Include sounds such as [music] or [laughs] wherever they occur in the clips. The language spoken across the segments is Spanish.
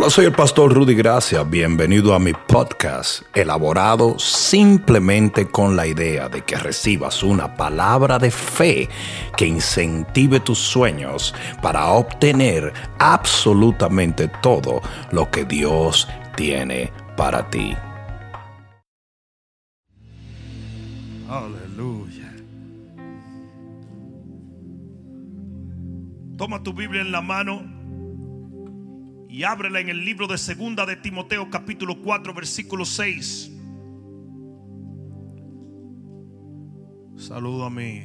Hola, soy el pastor Rudy Gracia. Bienvenido a mi podcast, elaborado simplemente con la idea de que recibas una palabra de fe que incentive tus sueños para obtener absolutamente todo lo que Dios tiene para ti. Aleluya. Toma tu Biblia en la mano y ábrela en el libro de Segunda de Timoteo capítulo 4 versículo 6. Saludo a mi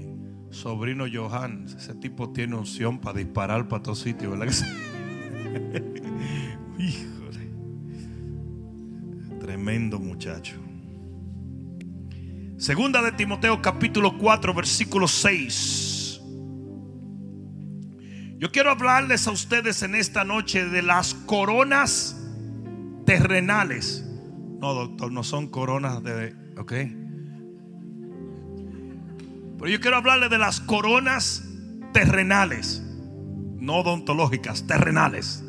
sobrino Johan. Ese tipo tiene unción para disparar para todo sitio, ¿verdad [laughs] Híjole. Tremendo muchacho. Segunda de Timoteo capítulo 4 versículo 6. Yo quiero hablarles a ustedes en esta noche de las coronas terrenales. No, doctor, no son coronas de... ¿Ok? Pero yo quiero hablarles de las coronas terrenales. No odontológicas, terrenales.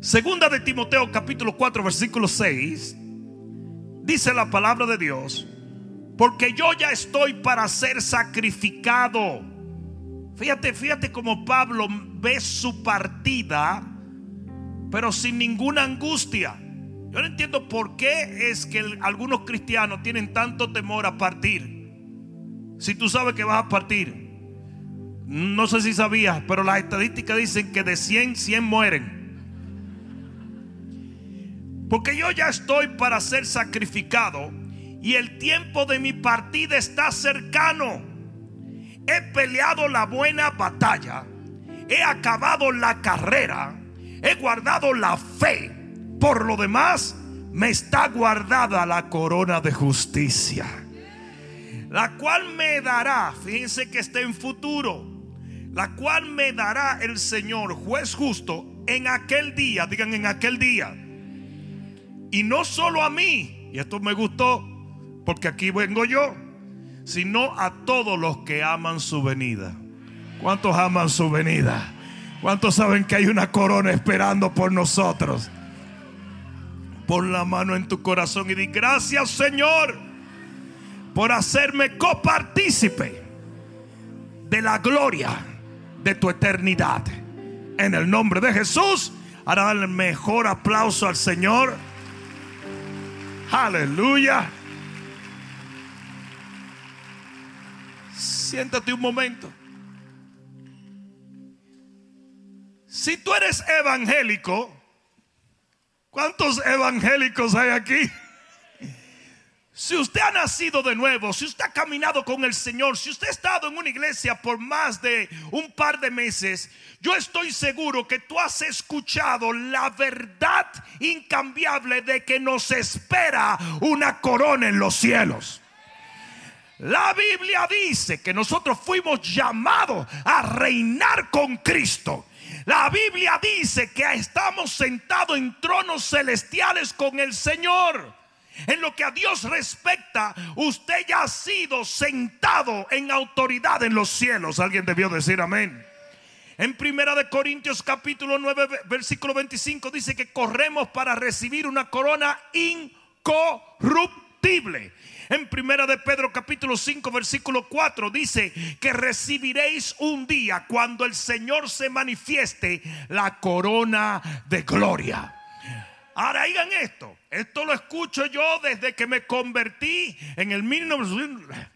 Segunda de Timoteo capítulo 4 versículo 6. Dice la palabra de Dios. Porque yo ya estoy para ser sacrificado Fíjate, fíjate como Pablo ve su partida, pero sin ninguna angustia. Yo no entiendo por qué es que algunos cristianos tienen tanto temor a partir. Si tú sabes que vas a partir. No sé si sabías, pero las estadísticas dicen que de 100, 100 mueren. Porque yo ya estoy para ser sacrificado y el tiempo de mi partida está cercano. He peleado la buena batalla. He acabado la carrera. He guardado la fe. Por lo demás, me está guardada la corona de justicia. La cual me dará, fíjense que está en futuro. La cual me dará el Señor, juez justo, en aquel día. Digan en aquel día. Y no solo a mí. Y esto me gustó porque aquí vengo yo sino a todos los que aman su venida. ¿Cuántos aman su venida? ¿Cuántos saben que hay una corona esperando por nosotros? Pon la mano en tu corazón y di gracias Señor por hacerme copartícipe de la gloria de tu eternidad. En el nombre de Jesús, hará el mejor aplauso al Señor. Aleluya. Siéntate un momento. Si tú eres evangélico, ¿cuántos evangélicos hay aquí? Si usted ha nacido de nuevo, si usted ha caminado con el Señor, si usted ha estado en una iglesia por más de un par de meses, yo estoy seguro que tú has escuchado la verdad incambiable de que nos espera una corona en los cielos. La Biblia dice que nosotros fuimos llamados a reinar con Cristo. La Biblia dice que estamos sentados en tronos celestiales con el Señor. En lo que a Dios respecta, usted ya ha sido sentado en autoridad en los cielos. Alguien debió decir amén. En Primera de Corintios capítulo 9 versículo 25 dice que corremos para recibir una corona incorruptible. En primera de Pedro capítulo 5 versículo 4 dice que recibiréis un día cuando el Señor se manifieste la corona de gloria. Ahora digan esto, esto lo escucho yo desde que me convertí en el 1900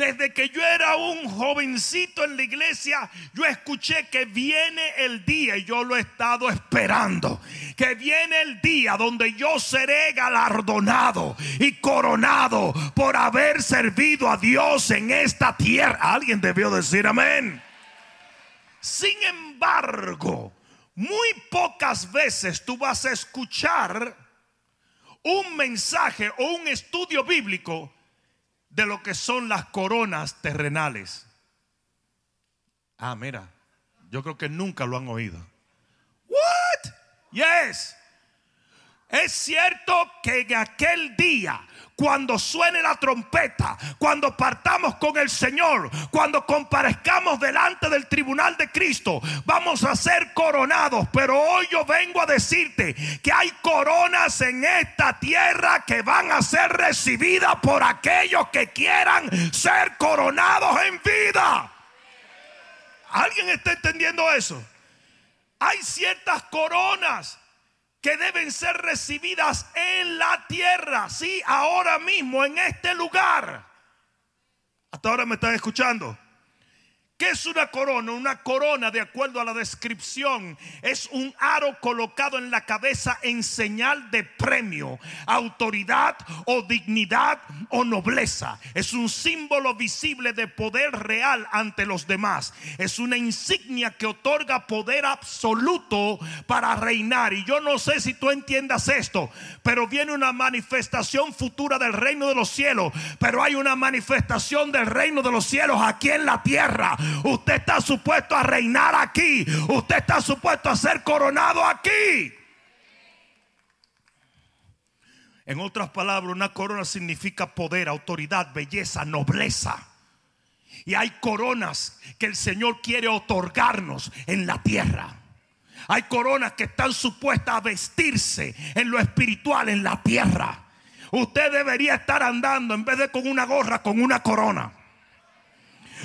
desde que yo era un jovencito en la iglesia, yo escuché que viene el día y yo lo he estado esperando. Que viene el día donde yo seré galardonado y coronado por haber servido a Dios en esta tierra. Alguien debió decir amén. Sin embargo, muy pocas veces tú vas a escuchar un mensaje o un estudio bíblico de lo que son las coronas terrenales. Ah, mira, yo creo que nunca lo han oído. What? Yes. Es cierto que en aquel día cuando suene la trompeta, cuando partamos con el Señor, cuando comparezcamos delante del tribunal de Cristo, vamos a ser coronados. Pero hoy yo vengo a decirte que hay coronas en esta tierra que van a ser recibidas por aquellos que quieran ser coronados en vida. ¿Alguien está entendiendo eso? Hay ciertas coronas que deben ser recibidas en la tierra, sí, ahora mismo, en este lugar. Hasta ahora me están escuchando. ¿Qué es una corona? Una corona, de acuerdo a la descripción, es un aro colocado en la cabeza en señal de premio, autoridad o dignidad o nobleza. Es un símbolo visible de poder real ante los demás. Es una insignia que otorga poder absoluto para reinar. Y yo no sé si tú entiendas esto, pero viene una manifestación futura del reino de los cielos. Pero hay una manifestación del reino de los cielos aquí en la tierra. Usted está supuesto a reinar aquí. Usted está supuesto a ser coronado aquí. En otras palabras, una corona significa poder, autoridad, belleza, nobleza. Y hay coronas que el Señor quiere otorgarnos en la tierra. Hay coronas que están supuestas a vestirse en lo espiritual en la tierra. Usted debería estar andando en vez de con una gorra, con una corona.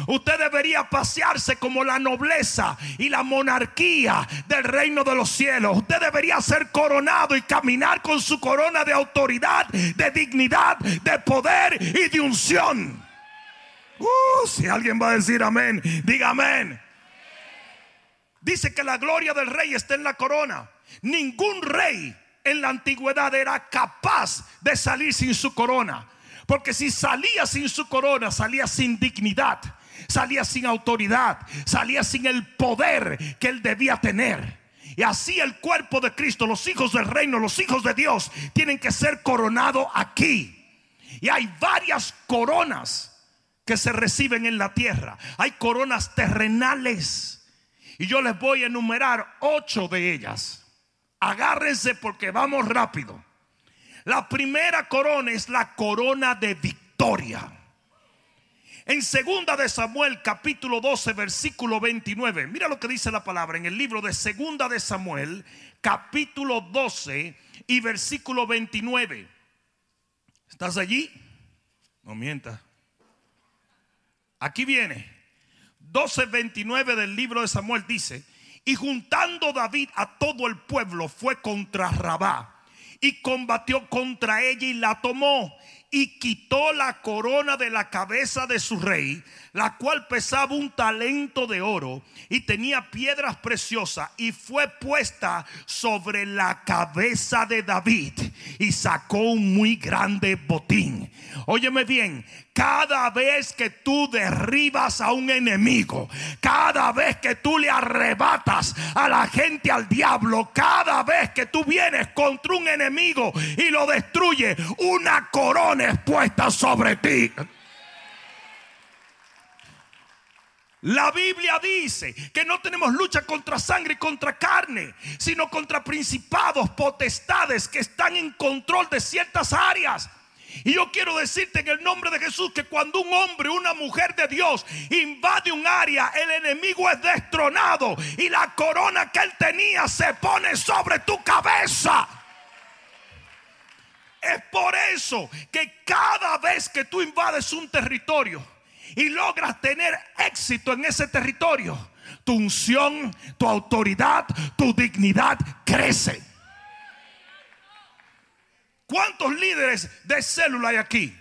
Usted debería pasearse como la nobleza y la monarquía del reino de los cielos. Usted debería ser coronado y caminar con su corona de autoridad, de dignidad, de poder y de unción. Uh, si alguien va a decir amén, diga amén. Dice que la gloria del rey está en la corona. Ningún rey en la antigüedad era capaz de salir sin su corona. Porque si salía sin su corona, salía sin dignidad salía sin autoridad, salía sin el poder que él debía tener. Y así el cuerpo de Cristo, los hijos del reino, los hijos de Dios, tienen que ser coronados aquí. Y hay varias coronas que se reciben en la tierra. Hay coronas terrenales. Y yo les voy a enumerar ocho de ellas. Agárrense porque vamos rápido. La primera corona es la corona de victoria. En segunda de Samuel capítulo 12 versículo 29. Mira lo que dice la palabra en el libro de segunda de Samuel capítulo 12 y versículo 29. ¿Estás allí? No mientas. Aquí viene. 12:29 del libro de Samuel dice, y juntando David a todo el pueblo fue contra Rabá y combatió contra ella y la tomó y quitó la corona de la cabeza de su rey, la cual pesaba un talento de oro y tenía piedras preciosas, y fue puesta sobre la cabeza de David y sacó un muy grande botín. Óyeme bien, cada vez que tú derribas a un enemigo, cada vez que tú le arrebatas a la gente al diablo, cada vez que tú vienes contra un enemigo y lo destruye, una corona es puesta sobre ti. La Biblia dice que no tenemos lucha contra sangre y contra carne, sino contra principados, potestades que están en control de ciertas áreas. Y yo quiero decirte en el nombre de Jesús que cuando un hombre, una mujer de Dios invade un área, el enemigo es destronado y la corona que él tenía se pone sobre tu cabeza. Es por eso que cada vez que tú invades un territorio y logras tener éxito en ese territorio, tu unción, tu autoridad, tu dignidad crece. ¿Cuántos líderes de célula hay aquí?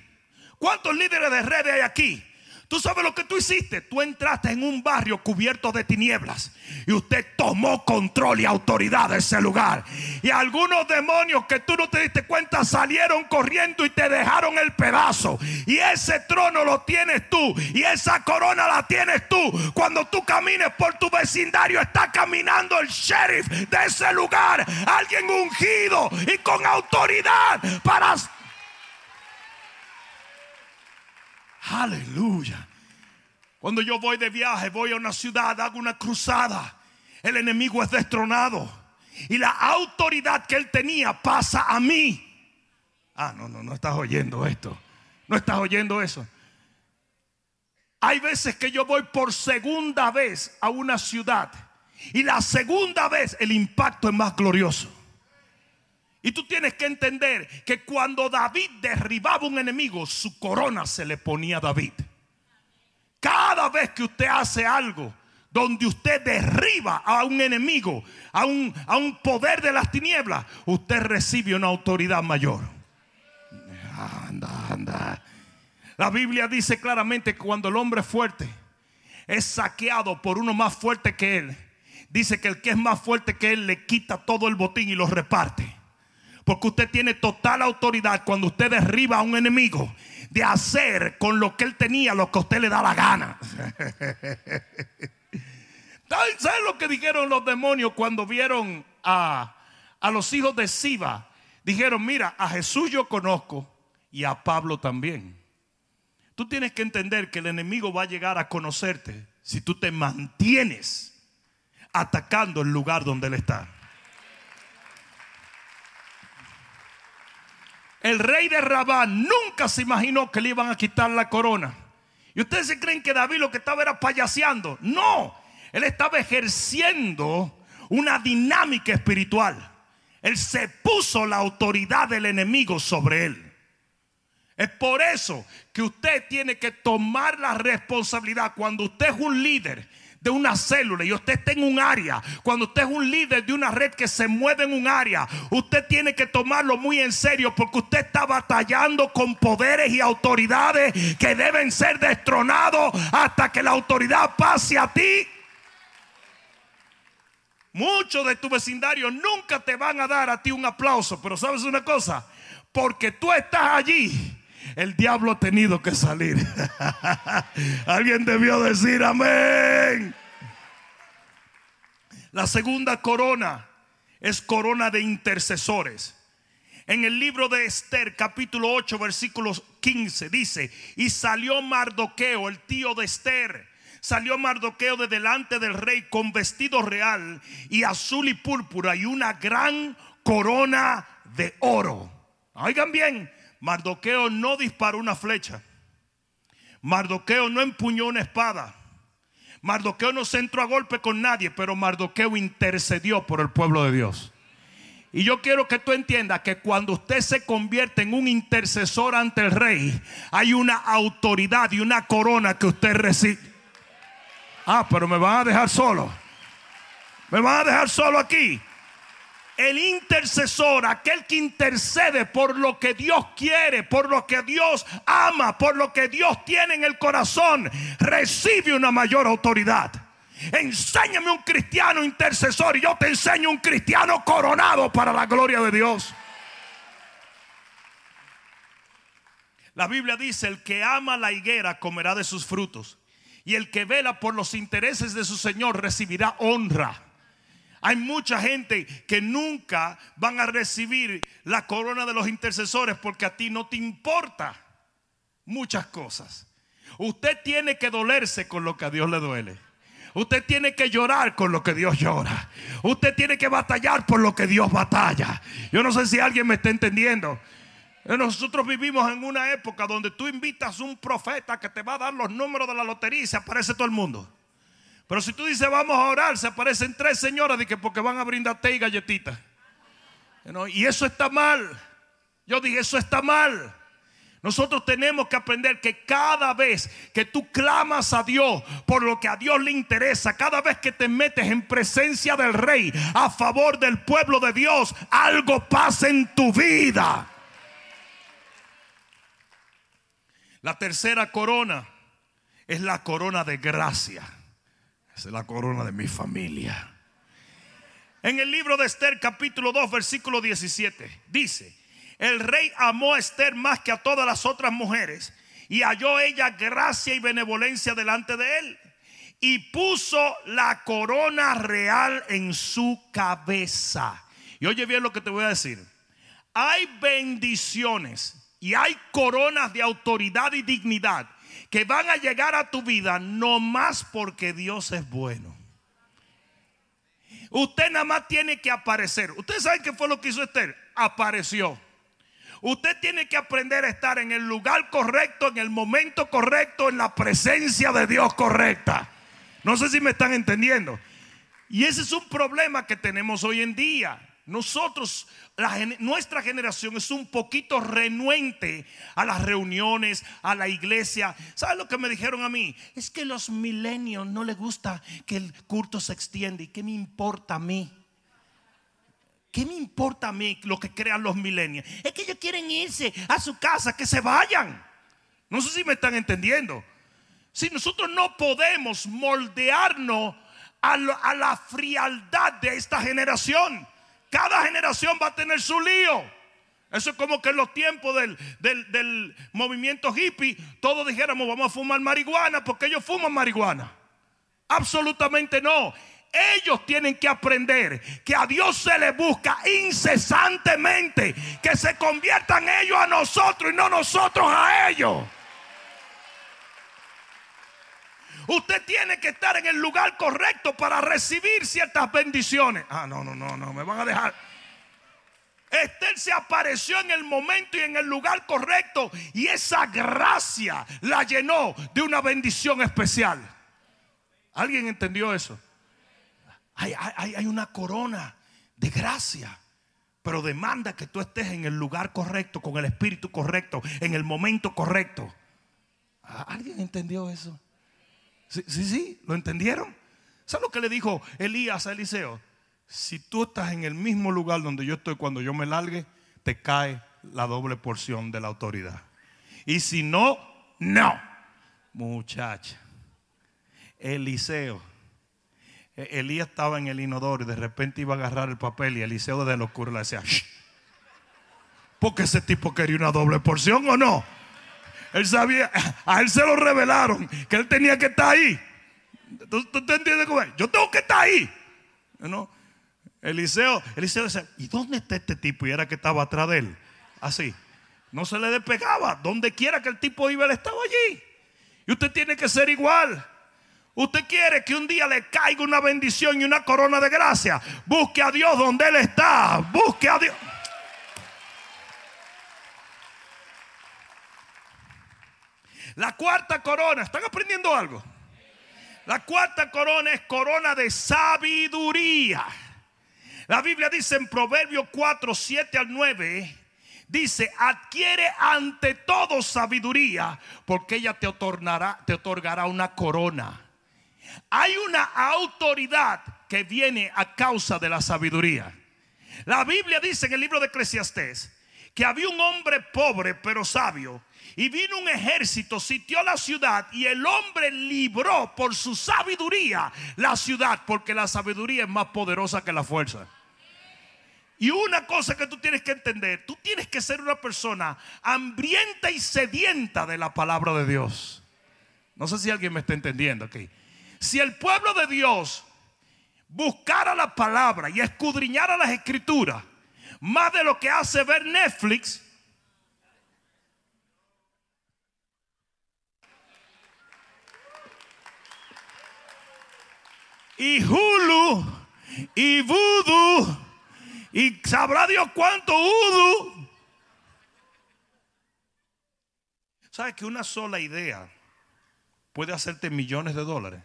¿Cuántos líderes de redes hay aquí? Tú sabes lo que tú hiciste. Tú entraste en un barrio cubierto de tinieblas y usted tomó control y autoridad de ese lugar. Y algunos demonios que tú no te diste cuenta salieron corriendo y te dejaron el pedazo. Y ese trono lo tienes tú y esa corona la tienes tú. Cuando tú camines por tu vecindario está caminando el sheriff de ese lugar. Alguien ungido y con autoridad para Aleluya. Cuando yo voy de viaje, voy a una ciudad, hago una cruzada. El enemigo es destronado. Y la autoridad que él tenía pasa a mí. Ah, no, no, no estás oyendo esto. No estás oyendo eso. Hay veces que yo voy por segunda vez a una ciudad y la segunda vez el impacto es más glorioso. Y tú tienes que entender que cuando David derribaba un enemigo, su corona se le ponía a David. Cada vez que usted hace algo donde usted derriba a un enemigo, a un, a un poder de las tinieblas, usted recibe una autoridad mayor. Anda, anda. La Biblia dice claramente que cuando el hombre fuerte es saqueado por uno más fuerte que él, dice que el que es más fuerte que él le quita todo el botín y lo reparte. Porque usted tiene total autoridad cuando usted derriba a un enemigo de hacer con lo que él tenía lo que a usted le da la gana. [laughs] ¿Saben lo que dijeron los demonios cuando vieron a, a los hijos de Siba? Dijeron, mira, a Jesús yo conozco y a Pablo también. Tú tienes que entender que el enemigo va a llegar a conocerte si tú te mantienes atacando el lugar donde él está. El rey de Rabá nunca se imaginó que le iban a quitar la corona. ¿Y ustedes se creen que David lo que estaba era payaseando? No, él estaba ejerciendo una dinámica espiritual. Él se puso la autoridad del enemigo sobre él. Es por eso que usted tiene que tomar la responsabilidad cuando usted es un líder de una célula y usted está en un área, cuando usted es un líder de una red que se mueve en un área, usted tiene que tomarlo muy en serio porque usted está batallando con poderes y autoridades que deben ser destronados hasta que la autoridad pase a ti. Muchos de tu vecindario nunca te van a dar a ti un aplauso, pero sabes una cosa, porque tú estás allí el diablo ha tenido que salir. [laughs] Alguien debió decir amén. La segunda corona es corona de intercesores. En el libro de Esther, capítulo 8, versículos 15, dice, y salió Mardoqueo, el tío de Esther. Salió Mardoqueo de delante del rey con vestido real y azul y púrpura y una gran corona de oro. Oigan bien, Mardoqueo no disparó una flecha. Mardoqueo no empuñó una espada. Mardoqueo no se entró a golpe con nadie, pero Mardoqueo intercedió por el pueblo de Dios. Y yo quiero que tú entiendas que cuando usted se convierte en un intercesor ante el rey, hay una autoridad y una corona que usted recibe. Ah, pero me van a dejar solo. Me van a dejar solo aquí el intercesor, aquel que intercede por lo que Dios quiere, por lo que Dios ama, por lo que Dios tiene en el corazón, recibe una mayor autoridad. Enséñame un cristiano intercesor y yo te enseño un cristiano coronado para la gloria de Dios. La Biblia dice, el que ama la higuera comerá de sus frutos y el que vela por los intereses de su Señor recibirá honra. Hay mucha gente que nunca van a recibir la corona de los intercesores porque a ti no te importa muchas cosas. Usted tiene que dolerse con lo que a Dios le duele. Usted tiene que llorar con lo que Dios llora. Usted tiene que batallar por lo que Dios batalla. Yo no sé si alguien me está entendiendo. Nosotros vivimos en una época donde tú invitas a un profeta que te va a dar los números de la lotería y se aparece todo el mundo. Pero si tú dices vamos a orar, se aparecen tres señoras de que porque van a brindar té y galletitas. Y eso está mal. Yo dije, eso está mal. Nosotros tenemos que aprender que cada vez que tú clamas a Dios por lo que a Dios le interesa, cada vez que te metes en presencia del rey a favor del pueblo de Dios, algo pasa en tu vida. La tercera corona es la corona de gracia. Es la corona de mi familia. En el libro de Esther capítulo 2 versículo 17 dice, el rey amó a Esther más que a todas las otras mujeres y halló ella gracia y benevolencia delante de él y puso la corona real en su cabeza. Y oye bien lo que te voy a decir. Hay bendiciones y hay coronas de autoridad y dignidad que van a llegar a tu vida no más porque Dios es bueno. Usted nada más tiene que aparecer. ¿Ustedes saben qué fue lo que hizo Esther? Apareció. Usted tiene que aprender a estar en el lugar correcto, en el momento correcto, en la presencia de Dios correcta. No sé si me están entendiendo. Y ese es un problema que tenemos hoy en día. Nosotros, nuestra generación es un poquito renuente a las reuniones, a la iglesia. ¿Sabes lo que me dijeron a mí? Es que los milenios no les gusta que el culto se extienda. ¿Y qué me importa a mí? ¿Qué me importa a mí lo que crean los milenios? Es que ellos quieren irse a su casa, que se vayan. No sé si me están entendiendo. Si nosotros no podemos moldearnos a, a la frialdad de esta generación. Cada generación va a tener su lío. Eso es como que en los tiempos del, movimiento hippie, todos dijéramos vamos a fumar marihuana porque ellos fuman marihuana. Absolutamente no. Ellos tienen que aprender que a Dios se le busca incesantemente, que se conviertan ellos a nosotros y no nosotros a ellos. Usted tiene que estar en el lugar correcto para recibir ciertas bendiciones. Ah, no, no, no, no, me van a dejar. Esther se apareció en el momento y en el lugar correcto y esa gracia la llenó de una bendición especial. ¿Alguien entendió eso? Hay, hay, una corona de gracia, pero demanda que tú estés en el lugar correcto, con el espíritu correcto, en el momento correcto. ¿Alguien entendió eso? Sí, sí, ¿lo entendieron? ¿Sabes lo que le dijo Elías a Eliseo? Si tú estás en el mismo lugar donde yo estoy cuando yo me largue, te cae la doble porción de la autoridad. Y si no, no. Muchacha, Eliseo. E-, Elías estaba en el inodoro y de repente iba a agarrar el papel y Eliseo desde la oscuro le decía, Shh. porque ese tipo quería una doble porción o no. Él sabía, a él se lo revelaron que él tenía que estar ahí. ¿Tú, te entiendes cómo es? Yo tengo que estar ahí. ¿No? Eliseo, Eliseo decía, ¿y dónde está este tipo? Y era que estaba atrás de él. Así. No se le despegaba. Donde quiera que el tipo iba, él estaba allí. Y usted tiene que ser igual. Usted quiere que un día le caiga una bendición y una corona de gracia. Busque a Dios donde Él está. Busque a Dios. La cuarta corona, ¿están aprendiendo algo? La cuarta corona es corona de sabiduría. La Biblia dice en Proverbios 4, 7 al 9, dice, adquiere ante todo sabiduría, porque ella te otorgará, te otorgará una corona. Hay una autoridad que viene a causa de la sabiduría. La Biblia dice en el libro de Eclesiastés que había un hombre pobre pero sabio y vino un ejército, sitió la ciudad y el hombre libró por su sabiduría la ciudad, porque la sabiduría es más poderosa que la fuerza. Y una cosa que tú tienes que entender, tú tienes que ser una persona hambrienta y sedienta de la palabra de Dios. No sé si alguien me está entendiendo aquí. Si el pueblo de Dios buscara la palabra y escudriñara las escrituras, más de lo que hace ver Netflix, y Hulu y Voodoo y sabrá Dios cuánto Voodoo. ¿Sabes que una sola idea puede hacerte millones de dólares?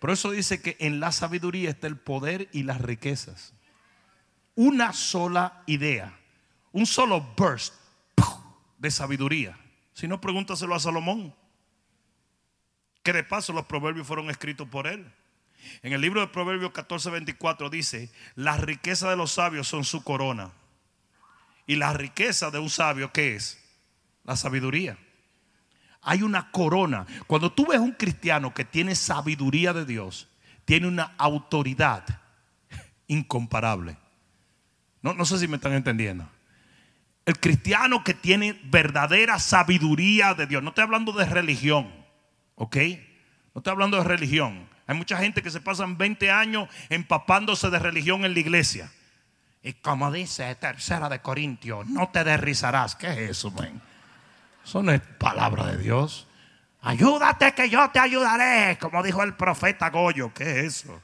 Por eso dice que en la sabiduría está el poder y las riquezas. Una sola idea, un solo burst de sabiduría. Si no, pregúntaselo a Salomón. Que de paso los proverbios fueron escritos por él. En el libro de Proverbios 14, 24 dice, la riqueza de los sabios son su corona. Y la riqueza de un sabio, ¿qué es? La sabiduría. Hay una corona. Cuando tú ves un cristiano que tiene sabiduría de Dios, tiene una autoridad incomparable. No, no sé si me están entendiendo. El cristiano que tiene verdadera sabiduría de Dios. No estoy hablando de religión. ¿Ok? No estoy hablando de religión. Hay mucha gente que se pasan 20 años empapándose de religión en la iglesia. Y como dice tercera de Corintios, no te derrizarás. ¿Qué es eso, man? Eso no es palabra de Dios. Ayúdate que yo te ayudaré, como dijo el profeta Goyo. ¿Qué es eso?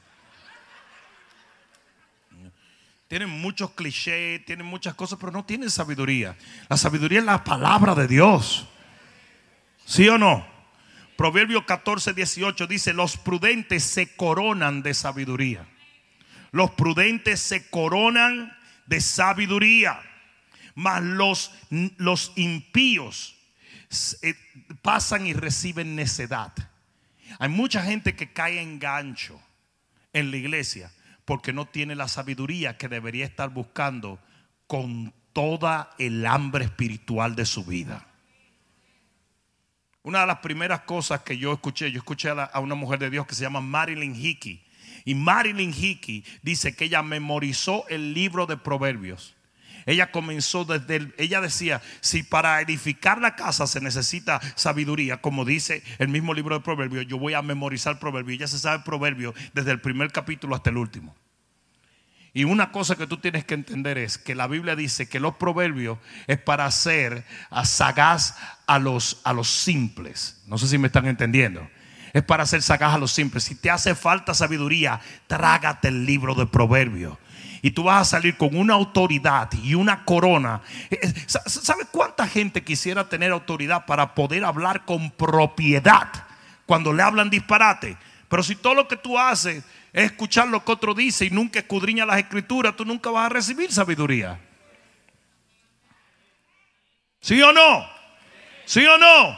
tienen muchos clichés, tienen muchas cosas, pero no tienen sabiduría. La sabiduría es la palabra de Dios. ¿Sí o no? Proverbio 14, 18 dice, los prudentes se coronan de sabiduría. Los prudentes se coronan de sabiduría. Mas los, los impíos eh, pasan y reciben necedad. Hay mucha gente que cae en gancho en la iglesia porque no tiene la sabiduría que debería estar buscando con toda el hambre espiritual de su vida. Una de las primeras cosas que yo escuché, yo escuché a, una mujer de Dios que se llama Marilyn Hickey. Y Marilyn Hickey dice que ella memorizó el libro de Proverbios. Ella comenzó desde, ella decía, si para edificar la casa se necesita sabiduría, como dice el mismo libro de Proverbios, yo voy a memorizar Proverbios. Ella se sabe Proverbios desde el primer capítulo hasta el último. Y una cosa que tú tienes que entender es que la Biblia dice que los proverbios es para hacer sagaz a los, a los simples. No sé si me están entendiendo. Es para hacer sagaz a los simples. Si te hace falta sabiduría, trágate el libro de proverbios. Y tú vas a salir con una autoridad y una corona. Eh, eh, ¿Sabes cuánta gente quisiera tener autoridad para poder hablar con propiedad cuando le hablan disparate? Pero si todo lo que tú haces es escuchar lo que otro dice y nunca escudriña las escrituras, tú nunca vas a recibir sabiduría. ¿Sí o no? ¿Sí o no?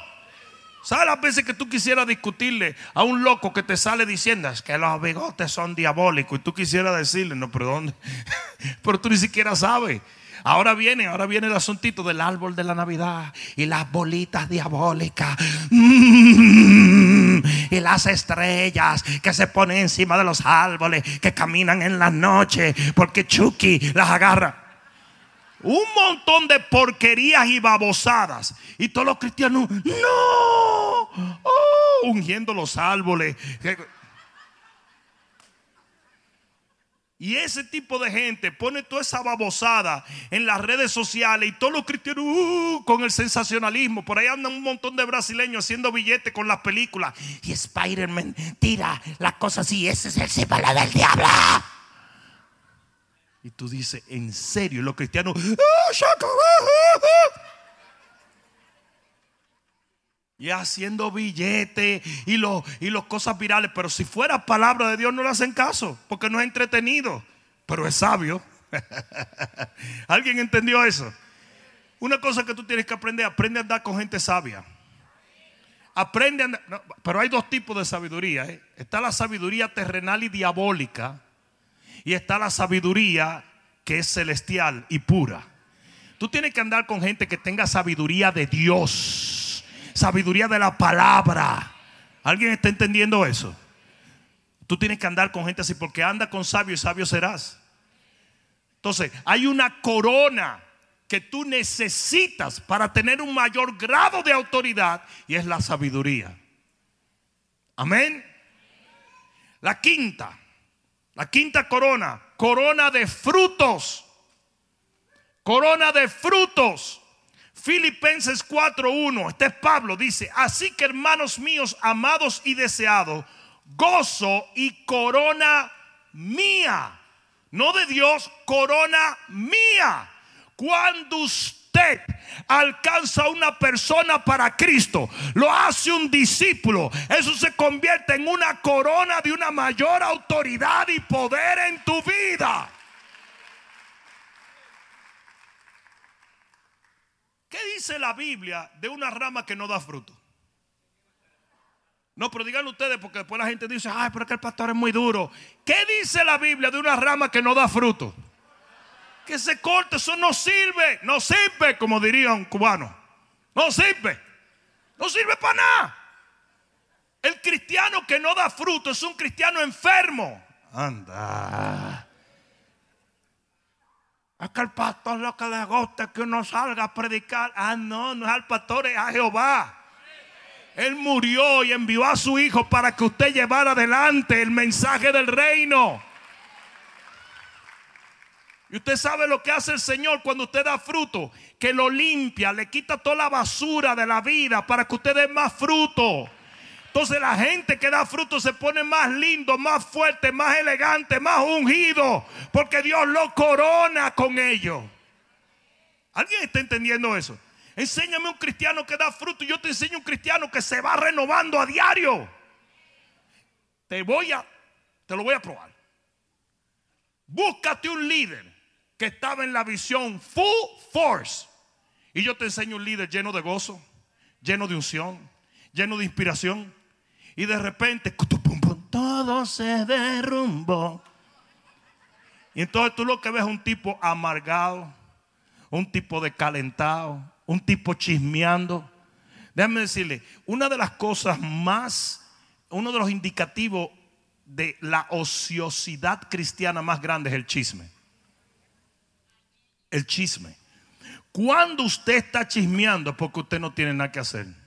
¿Sabes las veces que tú quisieras discutirle a un loco que te sale diciendo es que los bigotes son diabólicos y tú quisieras decirle, no, pero ¿dónde? [laughs] pero tú ni siquiera sabes. Ahora viene, ahora viene el asuntito del árbol de la Navidad y las bolitas diabólicas mm, y las estrellas que se ponen encima de los árboles que caminan en la noche porque Chucky las agarra. Un montón de porquerías y babosadas. Y todos los cristianos, no, oh, ungiendo los árboles. Y ese tipo de gente pone toda esa babosada en las redes sociales y todos los cristianos uh, con el sensacionalismo. Por ahí andan un montón de brasileños haciendo billetes con las películas. Y Spider-Man tira las cosas así. Ese es el símbolo del diablo. Y tú dices, ¿en serio? Los cristianos. ¡Ah, y haciendo billetes y los y los cosas virales. Pero si fuera palabra de Dios, no le hacen caso, porque no es entretenido, pero es sabio. [laughs] ¿Alguien entendió eso? Una cosa que tú tienes que aprender, aprende a andar con gente sabia. Aprende a andar, pero hay dos tipos de sabiduría. ¿eh? Está la sabiduría terrenal y diabólica. Y está la sabiduría que es celestial y pura. Tú tienes que andar con gente que tenga sabiduría de Dios sabiduría de la palabra. ¿Alguien está entendiendo eso? Tú tienes que andar con gente así porque anda con sabio y sabio serás. Entonces, hay una corona que tú necesitas para tener un mayor grado de autoridad y es la sabiduría. Amén. La quinta, la quinta corona, corona de frutos. Corona de frutos. Filipenses 4.1, este es Pablo, dice, así que hermanos míos, amados y deseados, gozo y corona mía, no de Dios, corona mía. Cuando usted alcanza una persona para Cristo, lo hace un discípulo, eso se convierte en una corona de una mayor autoridad y poder en tu vida. ¿Qué dice la Biblia de una rama que no da fruto? No, pero digan ustedes porque después la gente dice, ay, pero que el pastor es muy duro. ¿Qué dice la Biblia de una rama que no da fruto? Que se corte, eso no sirve, no sirve, como diría un cubano. No sirve, no sirve para nada. El cristiano que no da fruto es un cristiano enfermo. Anda. Es que el pastor lo que le gusta es que uno salga a predicar. Ah, no, no es al pastor, es a Jehová. Él murió y envió a su hijo para que usted llevara adelante el mensaje del reino. Y usted sabe lo que hace el Señor cuando usted da fruto, que lo limpia, le quita toda la basura de la vida para que usted dé más fruto. Entonces la gente que da fruto se pone más lindo, más fuerte, más elegante, más ungido, porque Dios lo corona con ello. ¿Alguien está entendiendo eso? Enséñame un cristiano que da fruto y yo te enseño un cristiano que se va renovando a diario. Te voy a, te lo voy a probar. Búscate un líder que estaba en la visión full force. Y yo te enseño un líder lleno de gozo, lleno de unción, lleno de inspiración y de repente todo se derrumbó. Y entonces tú lo que ves es un tipo amargado, un tipo decalentado, un tipo chismeando. Déjame decirle, una de las cosas más, uno de los indicativos de la ociosidad cristiana más grande es el chisme. El chisme. Cuando usted está chismeando es porque usted no tiene nada que hacer.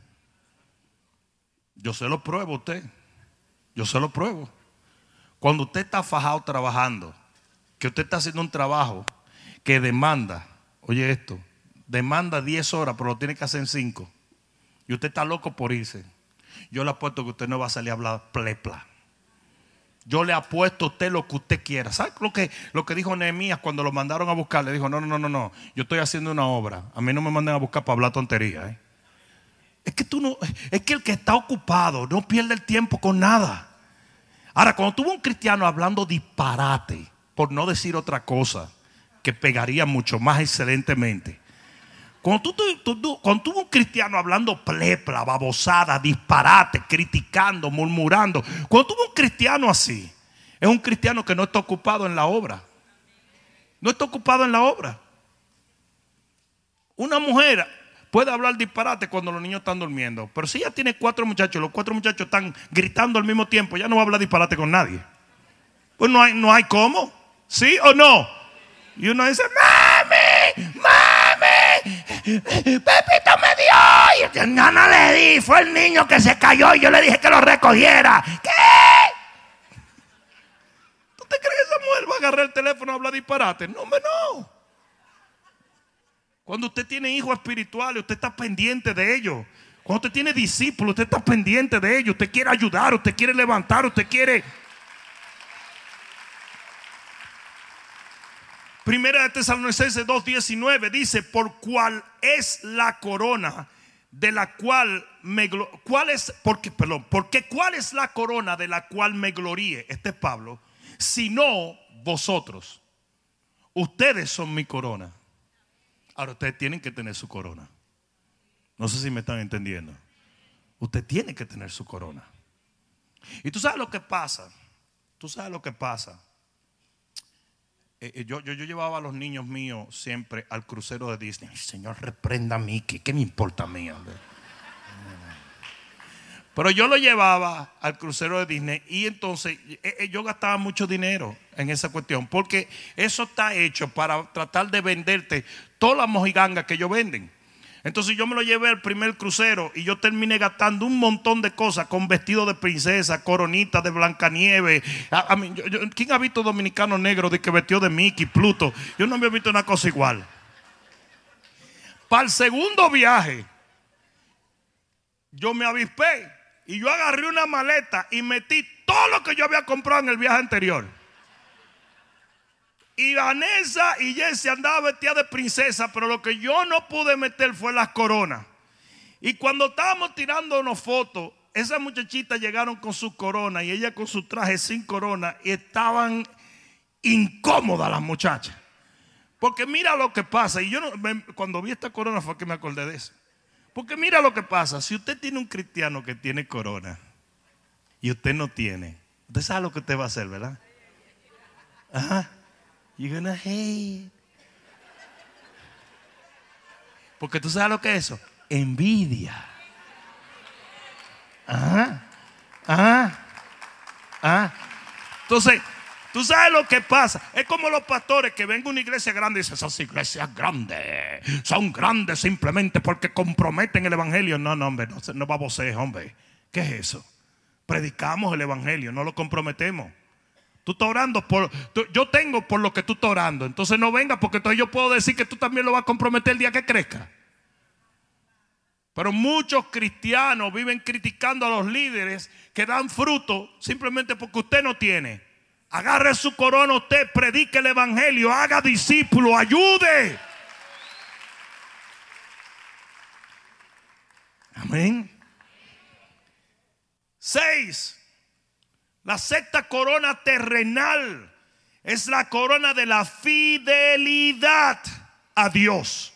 Yo se lo pruebo a usted. Yo se lo pruebo. Cuando usted está fajado trabajando, que usted está haciendo un trabajo que demanda, oye esto, demanda 10 horas, pero lo tiene que hacer en 5. Y usted está loco por irse. Yo le apuesto que usted no va a salir a hablar plepla. Yo le apuesto a usted lo que usted quiera. ¿Sabe lo que, lo que dijo Nehemías cuando lo mandaron a buscar? Le dijo, no, no, no, no, no. Yo estoy haciendo una obra. A mí no me manden a buscar para hablar tontería. ¿eh? Es que tú no, es que el que está ocupado no pierde el tiempo con nada. Ahora, cuando tuvo un cristiano hablando disparate, por no decir otra cosa, que pegaría mucho más excelentemente. Cuando tú, cuando tuvo un cristiano hablando plepla, babosada, disparate, criticando, murmurando, cuando tuvo un cristiano así, es un cristiano que no está ocupado en la obra. No está ocupado en la obra. Una mujer puede hablar disparate cuando los niños están durmiendo. Pero si ella tiene cuatro muchachos, los cuatro muchachos están gritando al mismo tiempo, ya no va a hablar disparate con nadie. Pues no hay, no hay cómo. ¿Sí o no? Y uno dice, mami, mami, Pepito me dio. Y yo, no, no le di, fue el niño que se cayó y yo le dije que lo recogiera. ¿Qué? ¿Tú te crees que esa mujer va a agarrar el teléfono y hablar disparate? No, me no. Cuando usted tiene hijos espirituales, usted está pendiente de ellos. Cuando usted tiene discípulos, usted está pendiente de ellos. Usted quiere ayudar, usted quiere levantar, usted quiere... Primera de Tesalonicenses 2.19 dice, por cuál es la corona de la cual me cuál es porque perdón, porque cuál es la corona de la cual me gloríe, este es Pablo, sino vosotros. Ustedes son mi corona. Ahora ustedes tienen que tener su corona. No sé si me están entendiendo. Usted tiene que tener su corona. Y tú sabes lo que pasa. Tú sabes lo que pasa. Eh, eh, yo, yo, yo, llevaba a los niños míos siempre al crucero de Disney. Señor, reprenda a Mickey. ¿Qué me importa a mí? Pero yo lo llevaba al crucero de Disney y entonces eh, yo gastaba mucho dinero en esa cuestión. Porque eso está hecho para tratar de venderte todas las mojigangas que ellos venden. Entonces yo me lo llevé al primer crucero y yo terminé gastando un montón de cosas con vestido de princesa, coronita de Blancanieve. ¿Quién ha visto dominicano negro de que vestió de Mickey, Pluto? Yo no había visto una cosa igual. Para el segundo viaje, yo me avispé y yo agarré una maleta y metí todo lo que yo había comprado en el viaje anterior. Y Vanessa y Jessie andaban vestidas de princesa, pero lo que yo no pude meter fue las coronas. Y cuando estábamos tirando unas fotos, esas muchachitas llegaron con su corona y ella con su traje sin corona y estaban incómodas las muchachas. Porque mira lo que pasa. Y yo cuando vi esta corona fue que me acordé de eso. Porque mira lo que pasa. Si usted tiene un cristiano que tiene corona y usted no tiene, usted sabe lo que usted va a hacer, ¿verdad? Ajá. You're gonna hate. Porque tú sabes lo que es eso. Envidia. Ajá. Ajá. Ajá. Entonces, tú sabes lo que pasa. Es como los pastores que ven una iglesia grande y dicen, esas iglesias grandes son grandes simplemente porque comprometen el evangelio. No, no, hombre, no, no va a ser, hombre. ¿Qué es eso? Predicamos el evangelio, no lo comprometemos. Tú estás orando por. yo tengo por lo que tú estás orando. Entonces no venga porque entonces yo puedo decir que tú también lo vas a comprometer el día que crezca. Pero muchos cristianos viven criticando a los líderes que dan fruto simplemente porque usted no tiene. Agarre su corona usted, predique el evangelio, haga discípulo, ayude. Amén. Seis. La sexta corona terrenal es la corona de la fidelidad a Dios.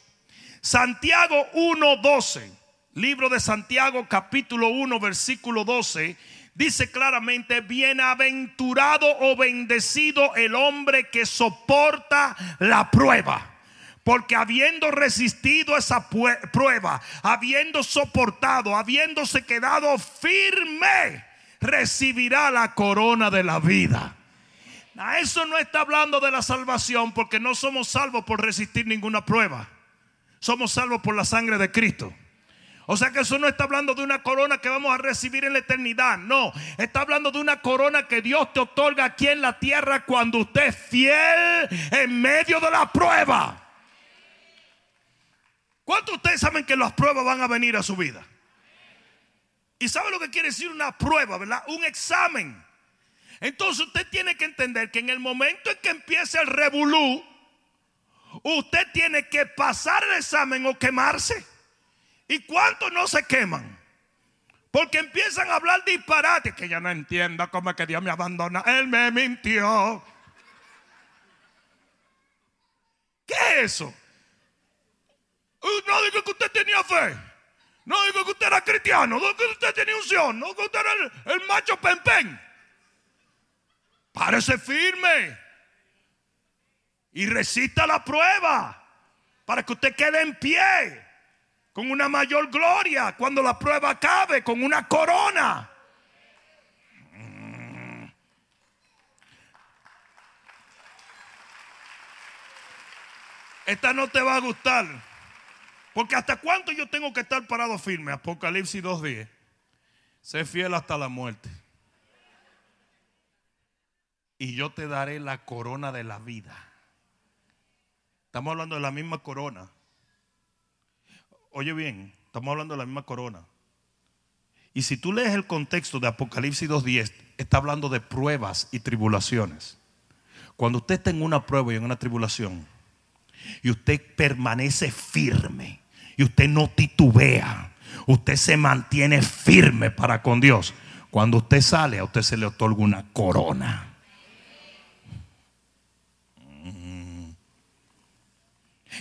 Santiago 1:12, libro de Santiago capítulo 1 versículo 12, dice claramente, bienaventurado o bendecido el hombre que soporta la prueba. Porque habiendo resistido esa prueba, habiendo soportado, habiéndose quedado firme, recibirá la corona de la vida. A eso no está hablando de la salvación porque no somos salvos por resistir ninguna prueba. Somos salvos por la sangre de Cristo. O sea que eso no está hablando de una corona que vamos a recibir en la eternidad. No, está hablando de una corona que Dios te otorga aquí en la tierra cuando usted es fiel en medio de la prueba. ¿Cuántos de ustedes saben que las pruebas van a venir a su vida? ¿Y sabe lo que quiere decir una prueba, verdad? Un examen. Entonces usted tiene que entender que en el momento en que empiece el revolú, usted tiene que pasar el examen o quemarse. ¿Y cuántos no se queman? Porque empiezan a hablar disparate que ya no entiendo cómo es que Dios me abandona. Él me mintió. ¿Qué es eso? Uh, no digo que usted tenía fe. No digo que usted era cristiano. No digo que usted tenía unción. No que usted era el, el macho pen Párese firme. Y resista la prueba. Para que usted quede en pie con una mayor gloria cuando la prueba acabe, con una corona. Esta no te va a gustar. Porque hasta cuánto yo tengo que estar parado firme. Apocalipsis 2.10. Sé fiel hasta la muerte. Y yo te daré la corona de la vida. Estamos hablando de la misma corona oye bien, estamos hablando de la misma corona. Y si tú lees el contexto de Apocalipsis 2.10, está hablando de pruebas y tribulaciones. Cuando usted está en una prueba y en una tribulación, y usted permanece firme, y usted no titubea, usted se mantiene firme para con Dios. Cuando usted sale, a usted se le otorga una corona.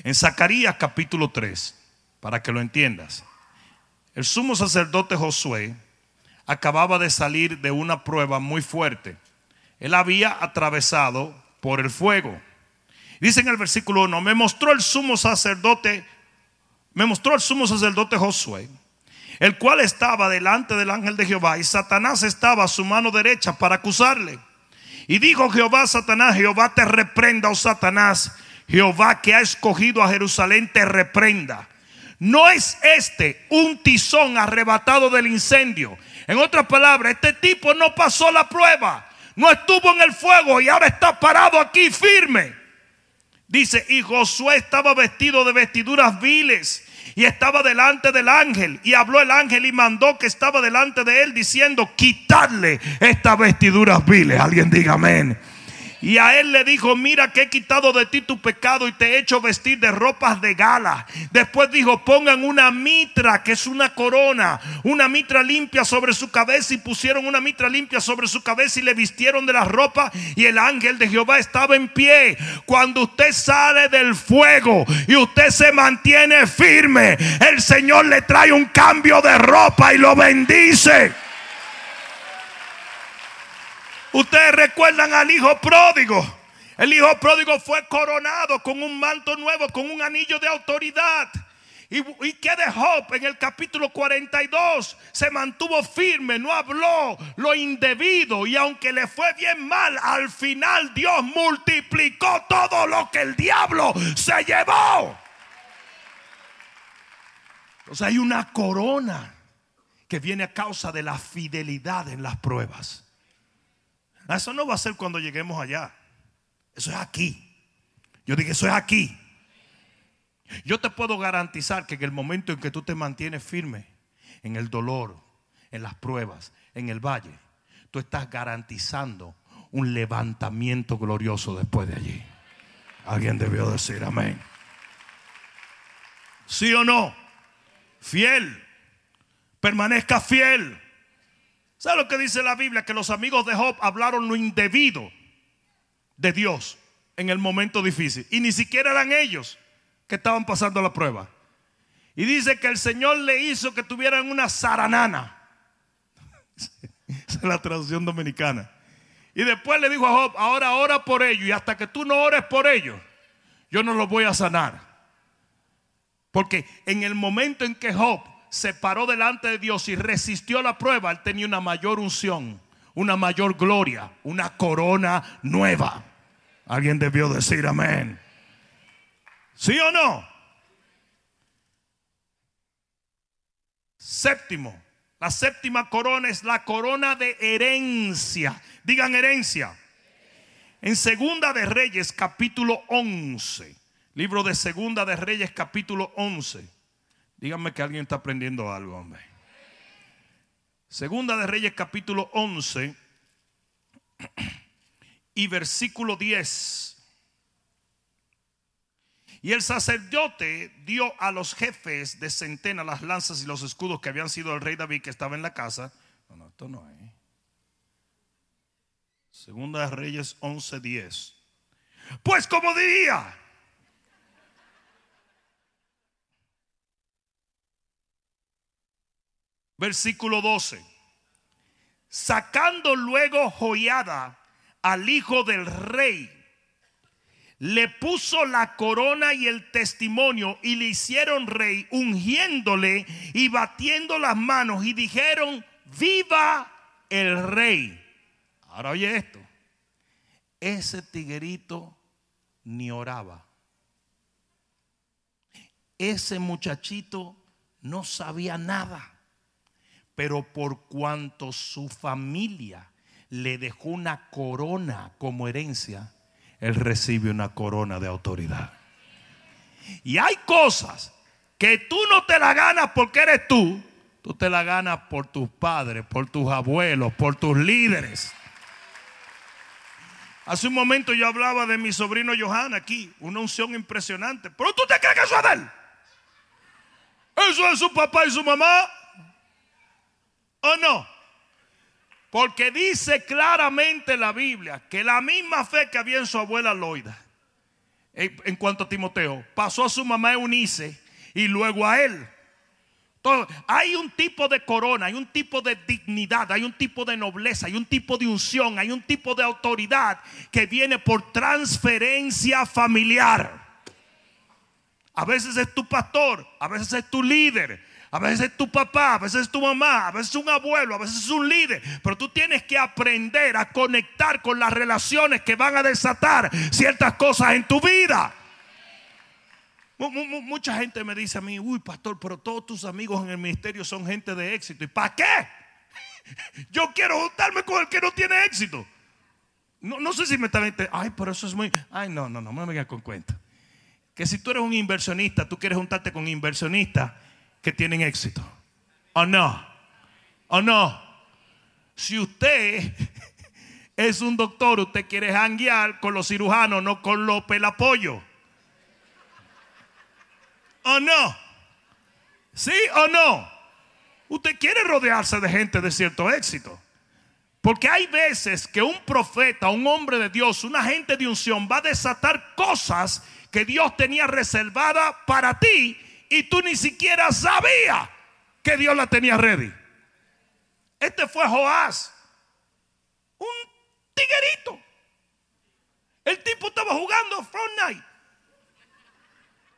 En Zacarías capítulo 3, para que lo entiendas. El sumo sacerdote Josué acababa de salir de una prueba muy fuerte. Él había atravesado por el fuego. Dice en el versículo 1, me mostró el sumo sacerdote, me mostró el sumo sacerdote Josué, el cual estaba delante del ángel de Jehová y Satanás estaba a su mano derecha para acusarle. Y dijo Jehová Satanás, Jehová te reprenda, oh Satanás, Jehová que ha escogido a Jerusalén te reprenda. No es este un tizón arrebatado del incendio. En otras palabras, este tipo no pasó la prueba. No estuvo en el fuego y ahora está parado aquí firme. Dice, y Josué estaba vestido de vestiduras viles y estaba delante del ángel. Y habló el ángel y mandó que estaba delante de él diciendo, quitarle estas vestiduras viles. Alguien diga amén. Y a él le dijo, mira que he quitado de ti tu pecado y te he hecho vestir de ropas de gala. Después dijo, pongan una mitra, que es una corona, una mitra limpia sobre su cabeza y pusieron una mitra limpia sobre su cabeza y le vistieron de la ropa y el ángel de Jehová estaba en pie. Cuando usted sale del fuego y usted se mantiene firme, el Señor le trae un cambio de ropa y lo bendice. Ustedes recuerdan al hijo pródigo. El hijo pródigo fue coronado con un manto nuevo, con un anillo de autoridad. Y, y que de Job en el capítulo 42 se mantuvo firme, no habló lo indebido. Y aunque le fue bien mal, al final Dios multiplicó todo lo que el diablo se llevó. Entonces hay una corona que viene a causa de la fidelidad en las pruebas. Eso no va a ser cuando lleguemos allá. Eso es aquí. Yo dije, eso es aquí. Yo te puedo garantizar que en el momento en que tú te mantienes firme, en el dolor, en las pruebas, en el valle, tú estás garantizando un levantamiento glorioso después de allí. Alguien debió decir amén. ¿Sí o no? Fiel. Permanezca fiel. ¿Sabe lo que dice la Biblia? Que los amigos de Job hablaron lo indebido de Dios en el momento difícil. Y ni siquiera eran ellos que estaban pasando la prueba. Y dice que el Señor le hizo que tuvieran una zaranana. [laughs] Esa es la traducción dominicana. Y después le dijo a Job, ahora ora por ellos. Y hasta que tú no ores por ellos, yo no los voy a sanar. Porque en el momento en que Job se paró delante de Dios y resistió la prueba, él tenía una mayor unción, una mayor gloria, una corona nueva. Alguien debió decir amén. ¿Sí o no? Séptimo, la séptima corona es la corona de herencia. Digan herencia. En Segunda de Reyes capítulo 11. Libro de Segunda de Reyes capítulo 11. Díganme que alguien está aprendiendo algo, hombre. Segunda de Reyes capítulo 11 y versículo 10. Y el sacerdote dio a los jefes de centena las lanzas y los escudos que habían sido el rey David que estaba en la casa. No, no, esto no es. Segunda de Reyes 11:10. Pues como diría, versículo 12. Sacando luego joyada al hijo del rey, le puso la corona y el testimonio y le hicieron rey, ungiéndole y batiendo las manos y dijeron, viva el rey. Ahora oye esto, ese tiguerito ni oraba. Ese muchachito no sabía nada. Pero por cuanto su familia le dejó una corona como herencia, él recibe una corona de autoridad. Y hay cosas que tú no te la ganas porque eres tú, tú te la ganas por tus padres, por tus abuelos, por tus líderes. Hace un momento yo hablaba de mi sobrino Johan aquí, una unción impresionante. Pero tú te crees que eso es de él. Eso es su papá y su mamá. ¿O no? Porque dice claramente la Biblia que la misma fe que había en su abuela Loida, en cuanto a Timoteo, pasó a su mamá Eunice y luego a él. hay un tipo de corona, hay un tipo de dignidad, hay un tipo de nobleza, hay un tipo de unción, hay un tipo de autoridad que viene por transferencia familiar. A veces es tu pastor, a veces es tu líder, a veces es tu papá, a veces es tu mamá, a veces es un abuelo, a veces es un líder. Pero tú tienes que aprender a conectar con las relaciones que van a desatar ciertas cosas en tu vida. Mucha gente me dice a mí, uy, pastor, pero todos tus amigos en el ministerio son gente de éxito. ¿Y para qué? [laughs] Yo quiero juntarme con el que no tiene éxito. No, no sé si me está diciendo, ay, pero eso es muy. Ay, no, no, no, no me vengas con cuenta. Que si tú eres un inversionista, tú quieres juntarte con inversionistas que tienen éxito. ¿O no? ¿O no? Si usted [laughs] es un doctor, usted quiere janguear con los cirujanos, no con los pelapollos. ¿O no? ¿Sí o no? Usted quiere rodearse de gente de cierto éxito. Porque hay veces que un profeta, un hombre de Dios, una gente de unción va a desatar cosas que Dios tenía reservada para ti y tú ni siquiera sabías que Dios la tenía ready. Este fue Joás, un tiguerito. El tipo estaba jugando Fortnite.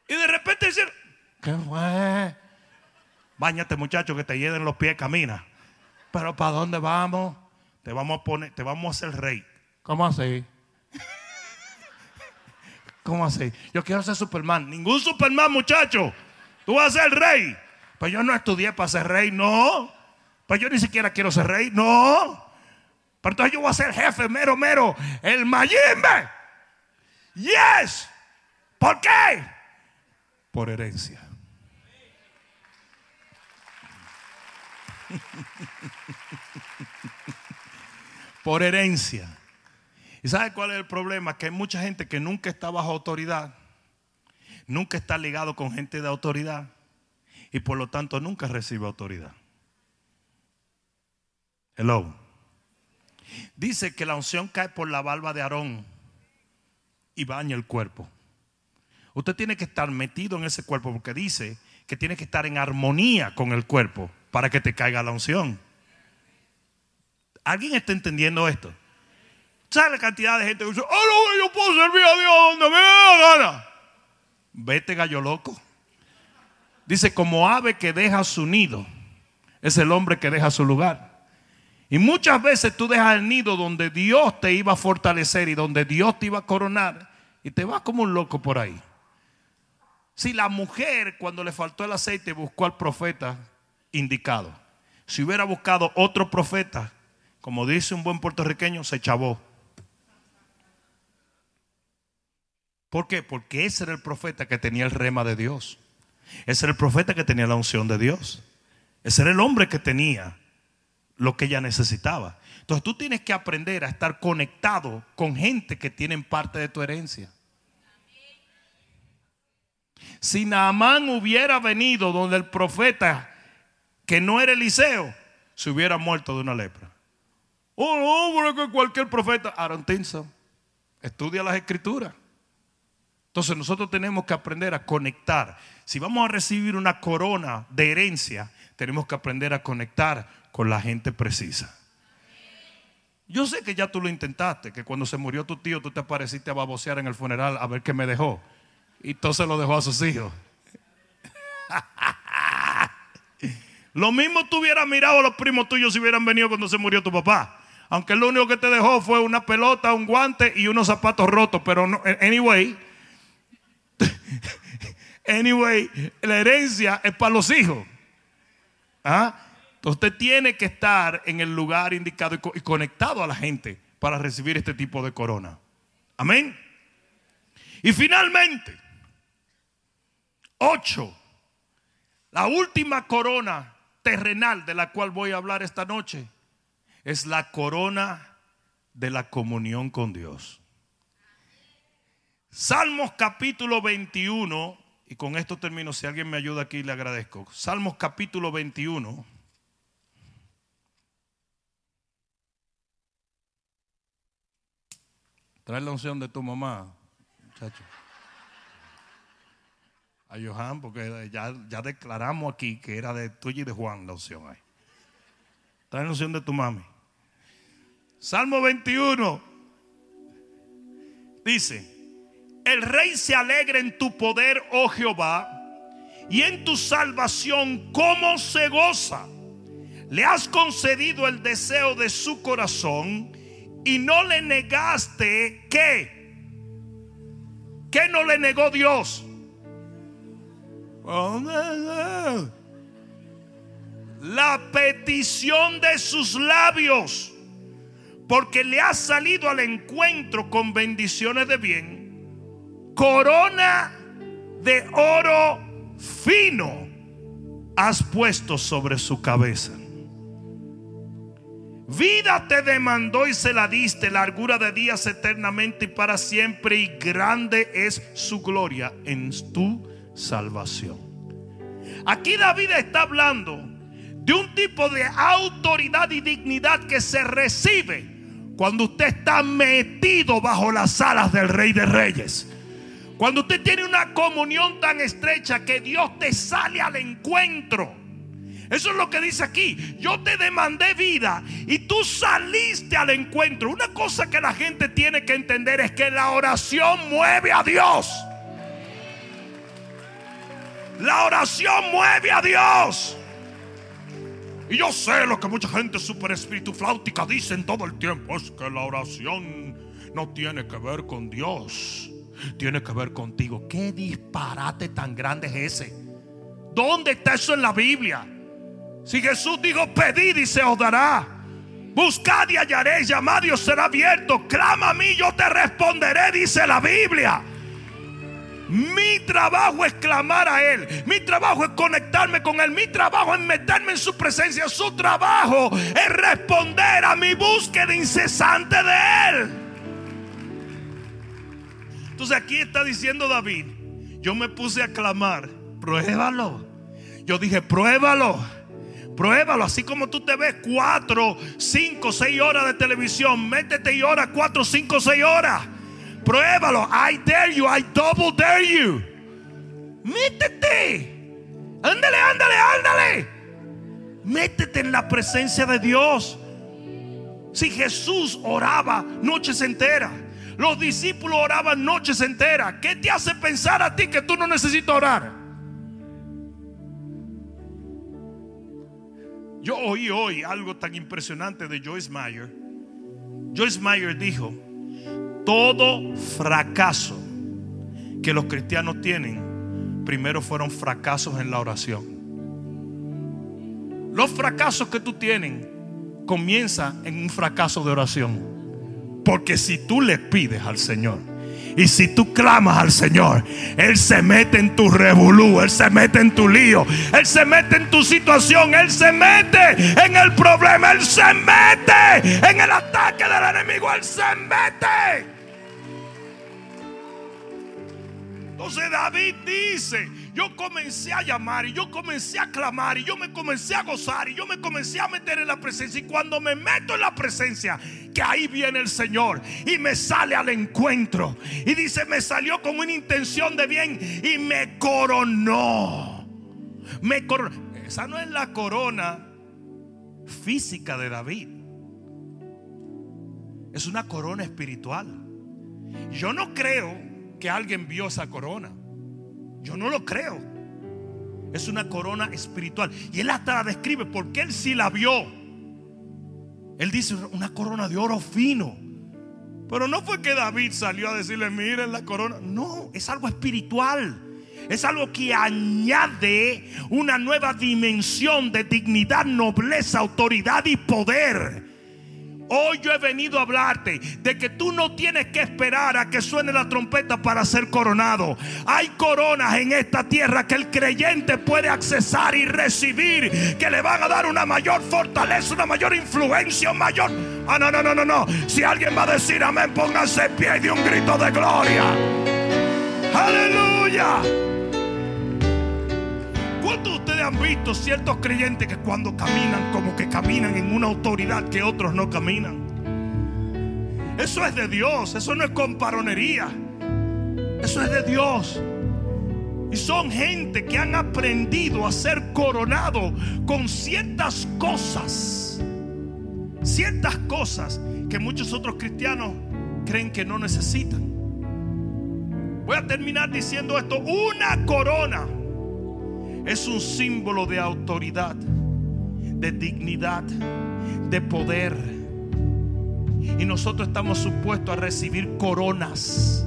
Y de repente dice, ¿qué fue? Báñate muchacho que te llenen los pies, camina. Pero ¿para dónde vamos? Te vamos a poner, te vamos a hacer rey. ¿Cómo así? [laughs] ¿Cómo así? Yo quiero ser Superman. Ningún Superman, muchacho. Tú vas a ser rey. Pues yo no estudié para ser rey, no. Pues yo ni siquiera quiero ser rey, no. Pero entonces yo voy a ser jefe, mero, mero, el Mayimbe. Yes. ¿Por qué? por herencia. [laughs] por herencia. ¿Y sabe cuál es el problema? Que hay mucha gente que nunca está bajo autoridad, nunca está ligado con gente de autoridad y por lo tanto nunca recibe autoridad. Hello. Dice que la unción cae por la barba de Aarón y baña el cuerpo. Usted tiene que estar metido en ese cuerpo porque dice que tiene que estar en armonía con el cuerpo para que te caiga la unción. ¿Alguien está entendiendo esto? ¿Sabe la cantidad de gente que dice, oh, no, yo puedo servir a Dios donde me dé la gana? Vete gallo loco. Dice, como ave que deja su nido, es el hombre que deja su lugar. Y muchas veces tú dejas el nido donde Dios te iba a fortalecer y donde Dios te iba a coronar y te vas como un loco por ahí. Si la mujer cuando le faltó el aceite buscó al profeta indicado, si hubiera buscado otro profeta, como dice un buen puertorriqueño, se chavó. ¿Por qué? Porque ese era el profeta que tenía el rema de Dios. Ese era el profeta que tenía la unción de Dios. Ese era el hombre que tenía lo que ella necesitaba. Entonces tú tienes que aprender a estar conectado con gente que tienen parte de tu herencia. Si Naamán hubiera venido donde el profeta, que no era Eliseo, se hubiera muerto de una lepra. Oh, no, que cualquier profeta, Aaron estudia las escrituras. Entonces nosotros tenemos que aprender a conectar. Si vamos a recibir una corona de herencia, tenemos que aprender a conectar con la gente precisa. Yo sé que ya tú lo intentaste, que cuando se murió tu tío tú te apareciste a babosear en el funeral a ver qué me dejó. Y entonces lo dejó a sus hijos. [laughs] lo mismo tú hubieras mirado a los primos tuyos si hubieran venido cuando se murió tu papá. Aunque lo único que te dejó fue una pelota, un guante y unos zapatos rotos. Pero no, anyway, [laughs] anyway, la herencia es para los hijos. ¿Ah? usted tiene que estar en el lugar indicado y conectado a la gente para recibir este tipo de corona. Amén. Y finalmente, ocho, la última corona terrenal de la cual voy a hablar esta noche es la corona de la comunión con Dios. Salmos capítulo 21, y con esto termino, si alguien me ayuda aquí le agradezco. Salmos capítulo 21. Trae la unción de tu mamá, muchacho. A Johan, porque ya, ya declaramos aquí que era de tuya y de Juan la unción ahí. Trae la unción de tu mami. Salmo 21 dice, el rey se alegra en tu poder, oh Jehová, y en tu salvación, ¿cómo se goza? Le has concedido el deseo de su corazón y no le negaste qué. ¿Qué no le negó Dios? La petición de sus labios, porque le has salido al encuentro con bendiciones de bien corona de oro fino has puesto sobre su cabeza. Vida te demandó y se la diste, largura de días eternamente y para siempre, y grande es su gloria en tu salvación. Aquí David está hablando de un tipo de autoridad y dignidad que se recibe cuando usted está metido bajo las alas del Rey de Reyes. Cuando usted tiene una comunión tan estrecha que Dios te sale al encuentro. Eso es lo que dice aquí. Yo te demandé vida y tú saliste al encuentro. Una cosa que la gente tiene que entender es que la oración mueve a Dios. La oración mueve a Dios. Y yo sé lo que mucha gente super espíritu flautica dicen todo el tiempo. Es que la oración no tiene que ver con Dios tiene que ver contigo. ¿Qué disparate tan grande es ese? ¿Dónde está eso en la Biblia? Si Jesús dijo, pedid y se os dará. Buscad y hallaréis, llamad y os será abierto. Clama a mí, yo te responderé, dice la Biblia. Mi trabajo es clamar a Él. Mi trabajo es conectarme con Él. Mi trabajo es meterme en su presencia. Su trabajo es responder a mi búsqueda incesante de Él. Entonces aquí está diciendo David, yo me puse a clamar, pruébalo. Yo dije, pruébalo. Pruébalo, así como tú te ves cuatro, cinco, seis horas de televisión. Métete y ora cuatro, cinco, seis horas. Pruébalo. I dare you, I double dare you. Métete. Ándale, ándale, ándale. Métete en la presencia de Dios. Si Jesús oraba noches enteras, los discípulos oraban noches enteras, ¿qué te hace pensar a ti que tú no necesitas orar? Yo oí hoy algo tan impresionante de Joyce Meyer. Joyce Meyer dijo, todo fracaso que los cristianos tienen, primero fueron fracasos en la oración. Los fracasos que tú tienes comienzan en un fracaso de oración. Porque si tú le pides al Señor, y si tú clamas al Señor, Él se mete en tu revolú, Él se mete en tu lío, Él se mete en tu situación, Él se mete en el problema, Él se mete en el ataque del enemigo, Él se mete. Entonces David dice, yo comencé a llamar y yo comencé a clamar y yo me comencé a gozar y yo me comencé a meter en la presencia y cuando me meto en la presencia, que ahí viene el Señor y me sale al encuentro y dice, me salió con una intención de bien y me coronó. Me coronó. Esa no es la corona física de David. Es una corona espiritual. Yo no creo que alguien vio esa corona. Yo no lo creo. Es una corona espiritual. Y él hasta la describe porque él sí la vio. Él dice una corona de oro fino. Pero no fue que David salió a decirle, miren la corona. No, es algo espiritual. Es algo que añade una nueva dimensión de dignidad, nobleza, autoridad y poder. Hoy yo he venido a hablarte de que tú no tienes que esperar a que suene la trompeta para ser coronado. Hay coronas en esta tierra que el creyente puede accesar y recibir, que le van a dar una mayor fortaleza, una mayor influencia, un mayor... Ah, no, no, no, no, no. Si alguien va a decir amén, póngase en pie y de un grito de gloria. Aleluya. ¿Cuántos de ustedes han visto ciertos creyentes que cuando caminan como que caminan en una autoridad que otros no caminan? Eso es de Dios, eso no es comparonería. Eso es de Dios. Y son gente que han aprendido a ser coronado con ciertas cosas. Ciertas cosas que muchos otros cristianos creen que no necesitan. Voy a terminar diciendo esto. Una corona es un símbolo de autoridad, de dignidad, de poder. Y nosotros estamos supuestos a recibir coronas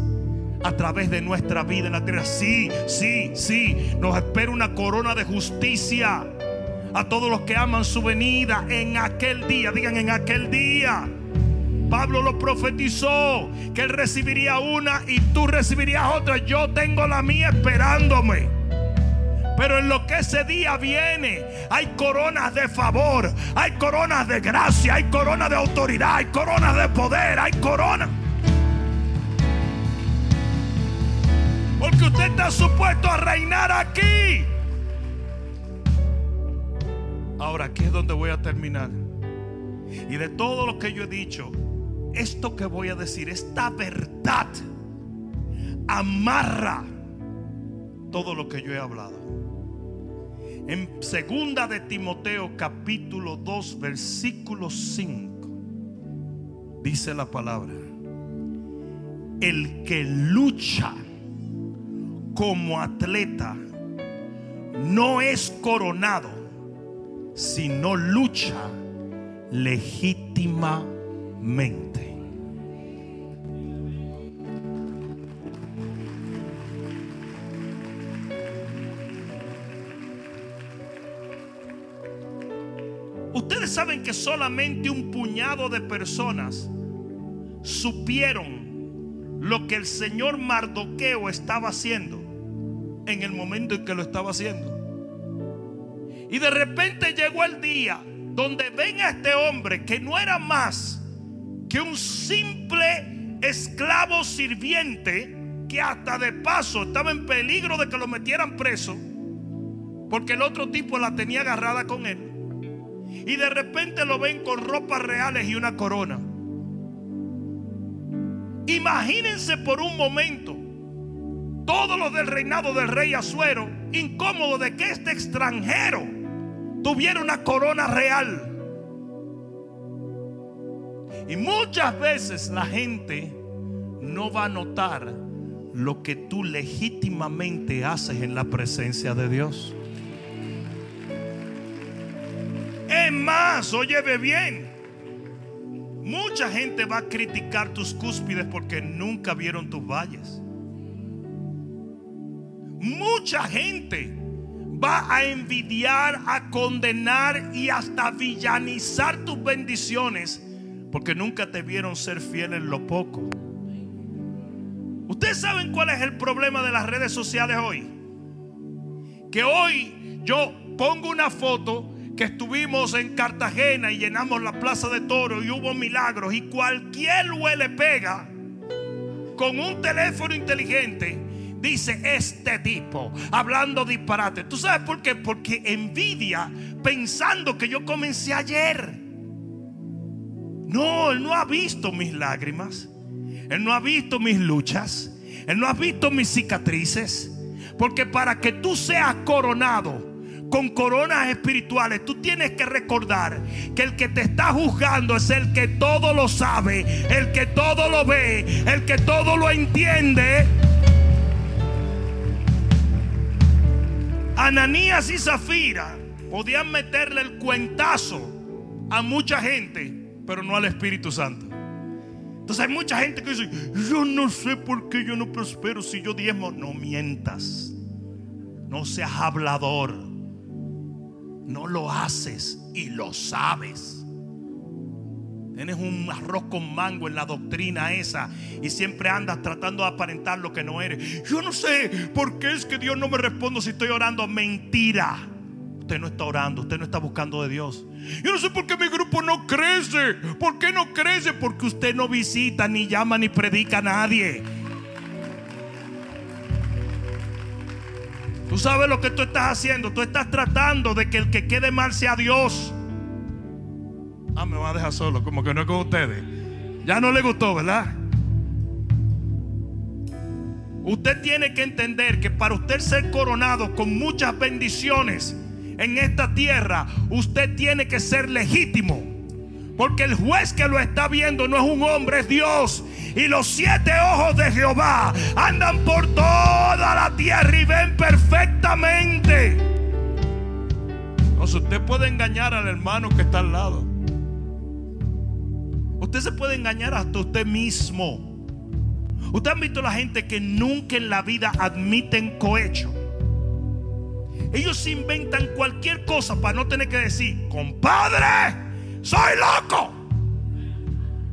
a través de nuestra vida en la tierra. Sí, sí, sí. Nos espera una corona de justicia a todos los que aman su venida en aquel día. Digan en aquel día. Pablo lo profetizó que él recibiría una y tú recibirías otra. Yo tengo la mía esperándome. Pero en lo que ese día viene, hay coronas de favor, hay coronas de gracia, hay coronas de autoridad, hay coronas de poder, hay coronas. Porque usted está supuesto a reinar aquí. Ahora, aquí es donde voy a terminar. Y de todo lo que yo he dicho, esto que voy a decir, esta verdad, amarra todo lo que yo he hablado. En segunda de Timoteo capítulo 2 versículo 5 dice la palabra, el que lucha como atleta no es coronado, sino lucha legítimamente. Ustedes saben que solamente un puñado de personas supieron lo que el señor Mardoqueo estaba haciendo en el momento en que lo estaba haciendo. Y de repente llegó el día donde ven a este hombre que no era más que un simple esclavo sirviente que hasta de paso estaba en peligro de que lo metieran preso porque el otro tipo la tenía agarrada con él. Y de repente lo ven con ropas reales y una corona. Imagínense por un momento todos los del reinado del rey Azuero incómodo de que este extranjero tuviera una corona real. Y muchas veces la gente no va a notar lo que tú legítimamente haces en la presencia de Dios. Es más, óyeme bien. Mucha gente va a criticar tus cúspides porque nunca vieron tus valles. Mucha gente va a envidiar, a condenar y hasta villanizar tus bendiciones porque nunca te vieron ser fiel en lo poco. Ustedes saben cuál es el problema de las redes sociales hoy. Que hoy yo pongo una foto que estuvimos en Cartagena y llenamos la plaza de toro y hubo milagros y cualquier huele pega con un teléfono inteligente dice este tipo hablando disparate. ¿Tú sabes por qué? Porque envidia pensando que yo comencé ayer. No, él no ha visto mis lágrimas. Él no ha visto mis luchas. Él no ha visto mis cicatrices. Porque para que tú seas coronado con coronas espirituales, tú tienes que recordar que el que te está juzgando es el que todo lo sabe, el que todo lo ve, el que todo lo entiende. Ananías y Zafira podían meterle el cuentazo a mucha gente, pero no al Espíritu Santo. Entonces hay mucha gente que dice, yo no sé por qué yo no prospero si yo diezmo. No mientas, no seas hablador no lo haces y lo sabes. Tienes un arroz con mango en la doctrina esa y siempre andas tratando de aparentar lo que no eres. Yo no sé por qué es que Dios no me responde si estoy orando. Mentira. Usted no está orando, usted no está buscando de Dios. Yo no sé por qué mi grupo no crece. ¿Por qué no crece? Porque usted no visita, ni llama, ni predica a nadie. Tú sabes lo que tú estás haciendo. Tú estás tratando de que el que quede mal sea Dios. Ah, me va a dejar solo, como que no es con ustedes. Ya no le gustó, ¿verdad? Usted tiene que entender que para usted ser coronado con muchas bendiciones en esta tierra, usted tiene que ser legítimo. Porque el juez que lo está viendo no es un hombre, es Dios. Y los siete ojos de Jehová andan por toda la tierra y ven perfectamente. Entonces usted puede engañar al hermano que está al lado. Usted se puede engañar hasta usted mismo. Usted ha visto la gente que nunca en la vida admiten cohecho. Ellos inventan cualquier cosa para no tener que decir, compadre, soy loco.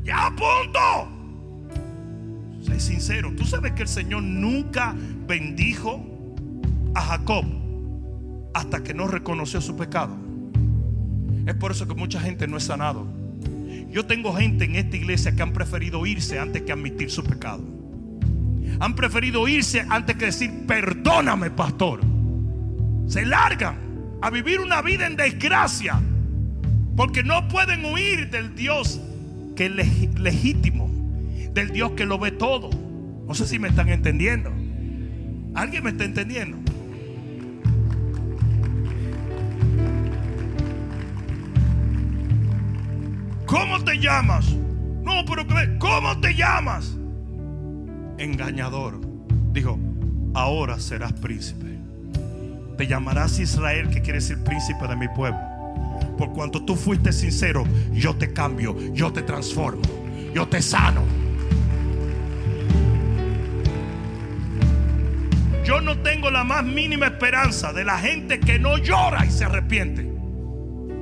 Ya punto. Sé sincero, tú sabes que el Señor nunca bendijo a Jacob hasta que no reconoció su pecado. Es por eso que mucha gente no es sanado. Yo tengo gente en esta iglesia que han preferido irse antes que admitir su pecado. Han preferido irse antes que decir, perdóname, pastor. Se largan a vivir una vida en desgracia porque no pueden huir del Dios que es legítimo, del Dios que lo ve todo. No sé si me están entendiendo. ¿Alguien me está entendiendo? ¿Cómo te llamas? No, pero ¿cómo te llamas? Engañador. Dijo, ahora serás príncipe. Te llamarás Israel, que quiere decir príncipe de mi pueblo. Por cuanto tú fuiste sincero, yo te cambio, yo te transformo, yo te sano. Yo no tengo la más mínima esperanza de la gente que no llora y se arrepiente.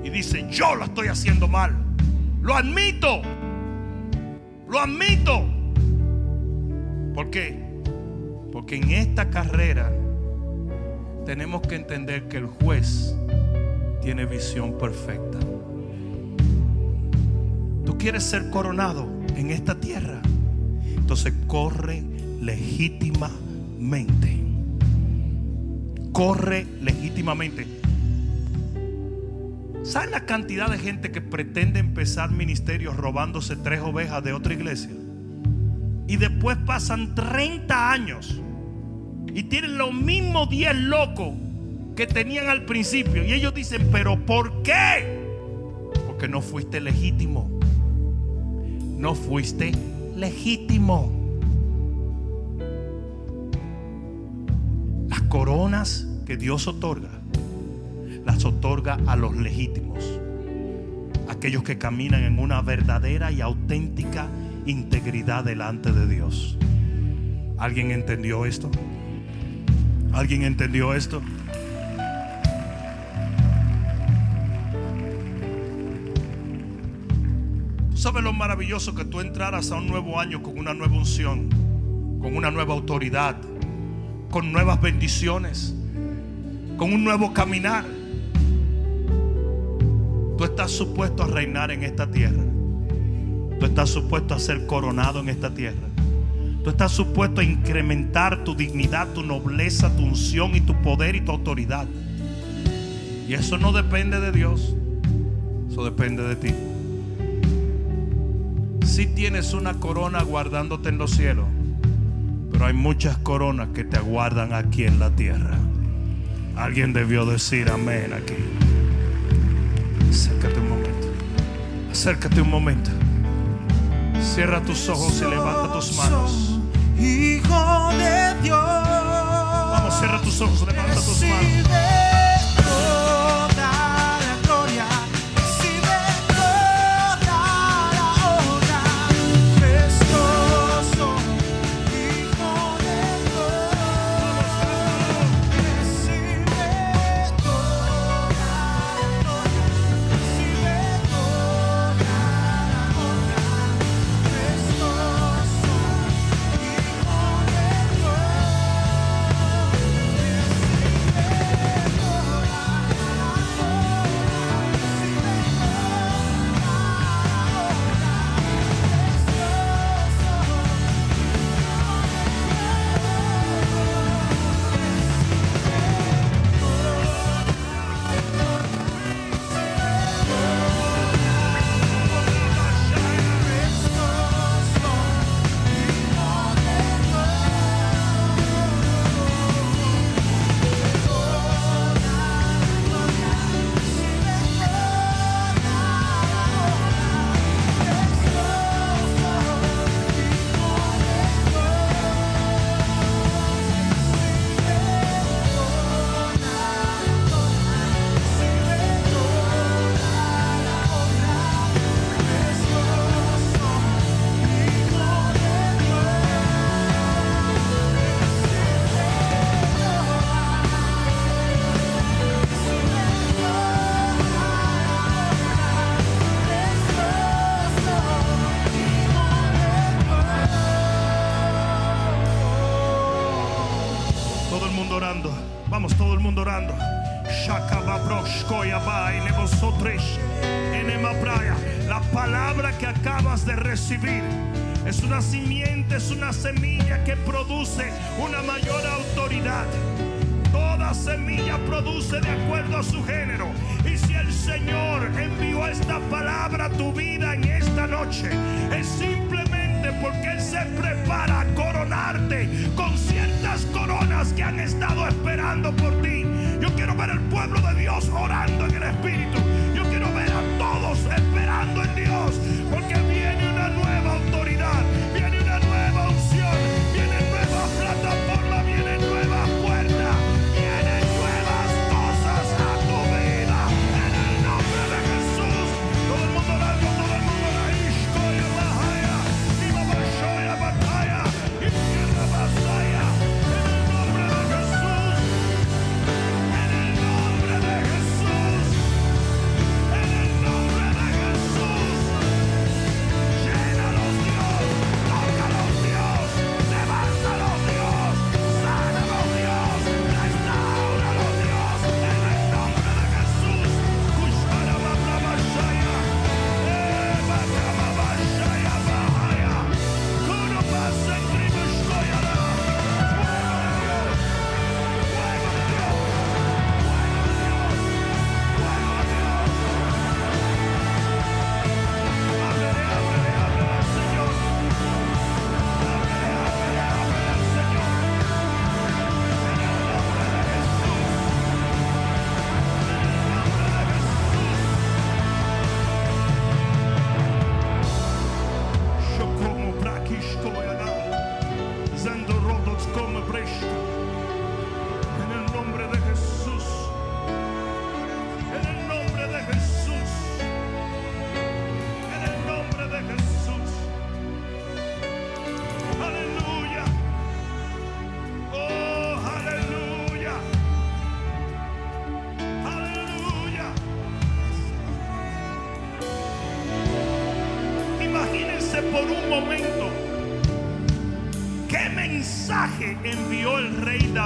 Y dice, yo lo estoy haciendo mal. Lo admito. Lo admito. ¿Por qué? Porque en esta carrera tenemos que entender que el juez tiene visión perfecta. Tú quieres ser coronado en esta tierra. Entonces corre legítimamente. Corre legítimamente. ¿Saben la cantidad de gente que pretende empezar ministerios robándose tres ovejas de otra iglesia? Y después pasan 30 años y tienen los mismos 10 locos que tenían al principio. Y ellos dicen, pero ¿por qué? Porque no fuiste legítimo. No fuiste legítimo. Las coronas que Dios otorga, las otorga a los legítimos. Aquellos que caminan en una verdadera y auténtica integridad delante de Dios. ¿Alguien entendió esto? ¿Alguien entendió esto? Sabes lo maravilloso que tú entraras a un nuevo año con una nueva unción, con una nueva autoridad, con nuevas bendiciones, con un nuevo caminar? Tú estás supuesto a reinar en esta tierra. Tú estás supuesto a ser coronado en esta tierra. Tú estás supuesto a incrementar tu dignidad, tu nobleza, tu unción y tu poder y tu autoridad. Y eso no depende de Dios. Eso depende de ti. Si tienes una corona guardándote en los cielos, pero hay muchas coronas que te aguardan aquí en la tierra. Alguien debió decir amén aquí. Acércate un momento. Acércate un momento. Cierra tus ojos y levanta tus manos. Hijo de Dios. Vamos, cierra tus ojos, levanta tus manos. Es una simiente, es una semilla que produce una mayor autoridad. Toda semilla produce de acuerdo a su género. Y si el Señor envió esta palabra a tu vida en esta noche,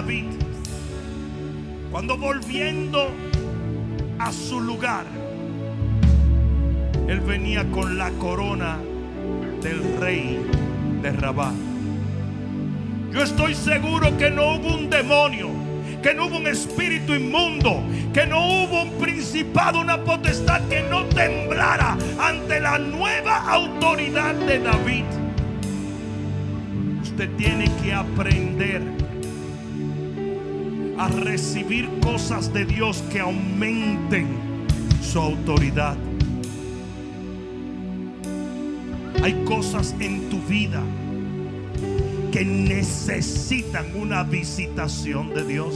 David cuando volviendo a su lugar, él venía con la corona del rey de Rabá. Yo estoy seguro que no hubo un demonio, que no hubo un espíritu inmundo, que no hubo un principado, una potestad que no temblara ante la nueva autoridad de David. Usted tiene que aprender recibir cosas de Dios que aumenten su autoridad. Hay cosas en tu vida que necesitan una visitación de Dios.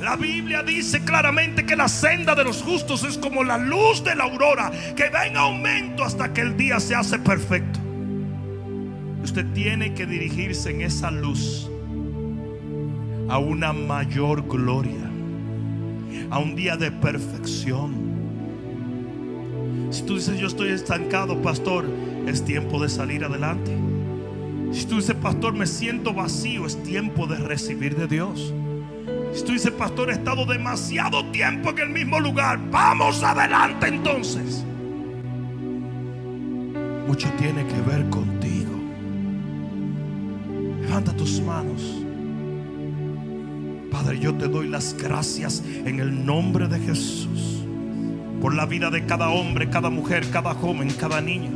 La Biblia dice claramente que la senda de los justos es como la luz de la aurora, que va en aumento hasta que el día se hace perfecto. Usted tiene que dirigirse en esa luz a una mayor gloria, a un día de perfección. Si tú dices yo estoy estancado, pastor, es tiempo de salir adelante. Si tú dices, pastor, me siento vacío, es tiempo de recibir de Dios. Si tú dices, pastor, he estado demasiado tiempo en el mismo lugar, vamos adelante entonces. Mucho tiene que ver contigo. Levanta tus manos. Padre, yo te doy las gracias en el nombre de Jesús por la vida de cada hombre, cada mujer, cada joven, cada niño.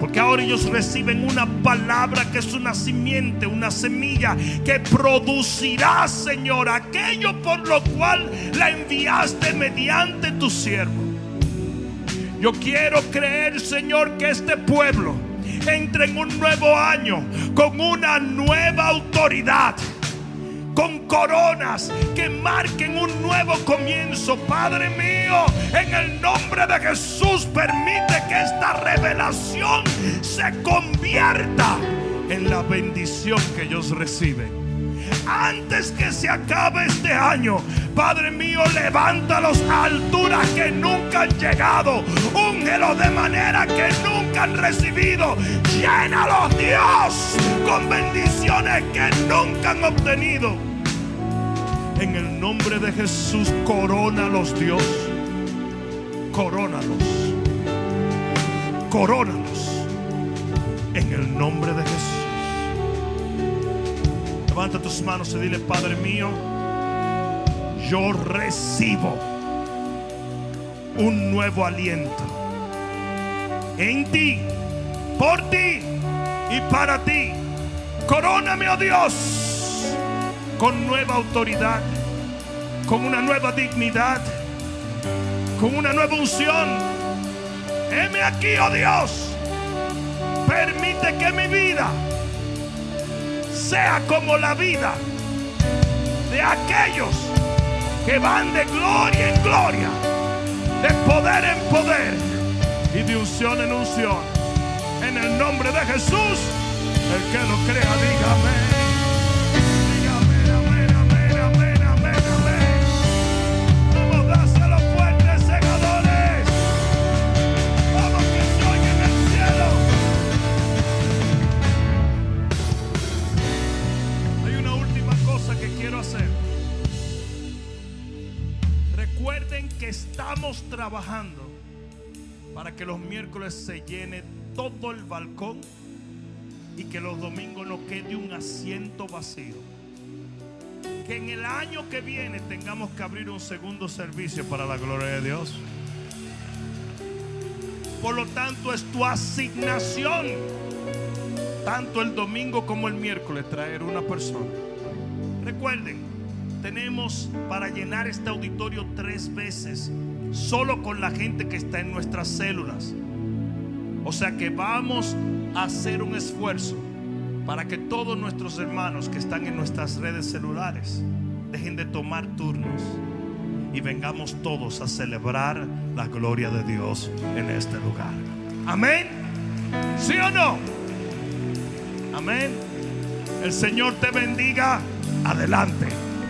Porque ahora ellos reciben una palabra que es una simiente, una semilla que producirá, Señor, aquello por lo cual la enviaste mediante tu siervo. Yo quiero creer, Señor, que este pueblo entre en un nuevo año con una nueva autoridad con coronas que marquen un nuevo comienzo. Padre mío, en el nombre de Jesús, permite que esta revelación se convierta en la bendición que ellos reciben. Antes que se acabe este año, Padre mío, levántalos a alturas que nunca han llegado. Úngelo de manera que nunca han recibido. Llénalos, Dios, con bendiciones que nunca han obtenido. En el nombre de Jesús, corónalos, Dios. Corónalos. Corónalos. En el nombre de Jesús. Levanta tus manos y dile, Padre mío, yo recibo un nuevo aliento en ti, por ti y para ti. Coróname, oh Dios, con nueva autoridad, con una nueva dignidad, con una nueva unción. Heme aquí, oh Dios. Permite que mi vida sea como la vida de aquellos que van de gloria en gloria, de poder en poder y de unción en unción. En el nombre de Jesús, el que lo crea, diga estamos trabajando para que los miércoles se llene todo el balcón y que los domingos no quede un asiento vacío. Que en el año que viene tengamos que abrir un segundo servicio para la gloria de Dios. Por lo tanto, es tu asignación, tanto el domingo como el miércoles, traer una persona. Recuerden, tenemos para llenar este auditorio tres veces, solo con la gente que está en nuestras células. O sea que vamos a hacer un esfuerzo para que todos nuestros hermanos que están en nuestras redes celulares dejen de tomar turnos y vengamos todos a celebrar la gloria de Dios en este lugar. Amén. ¿Sí o no? Amén. El Señor te bendiga. Adelante.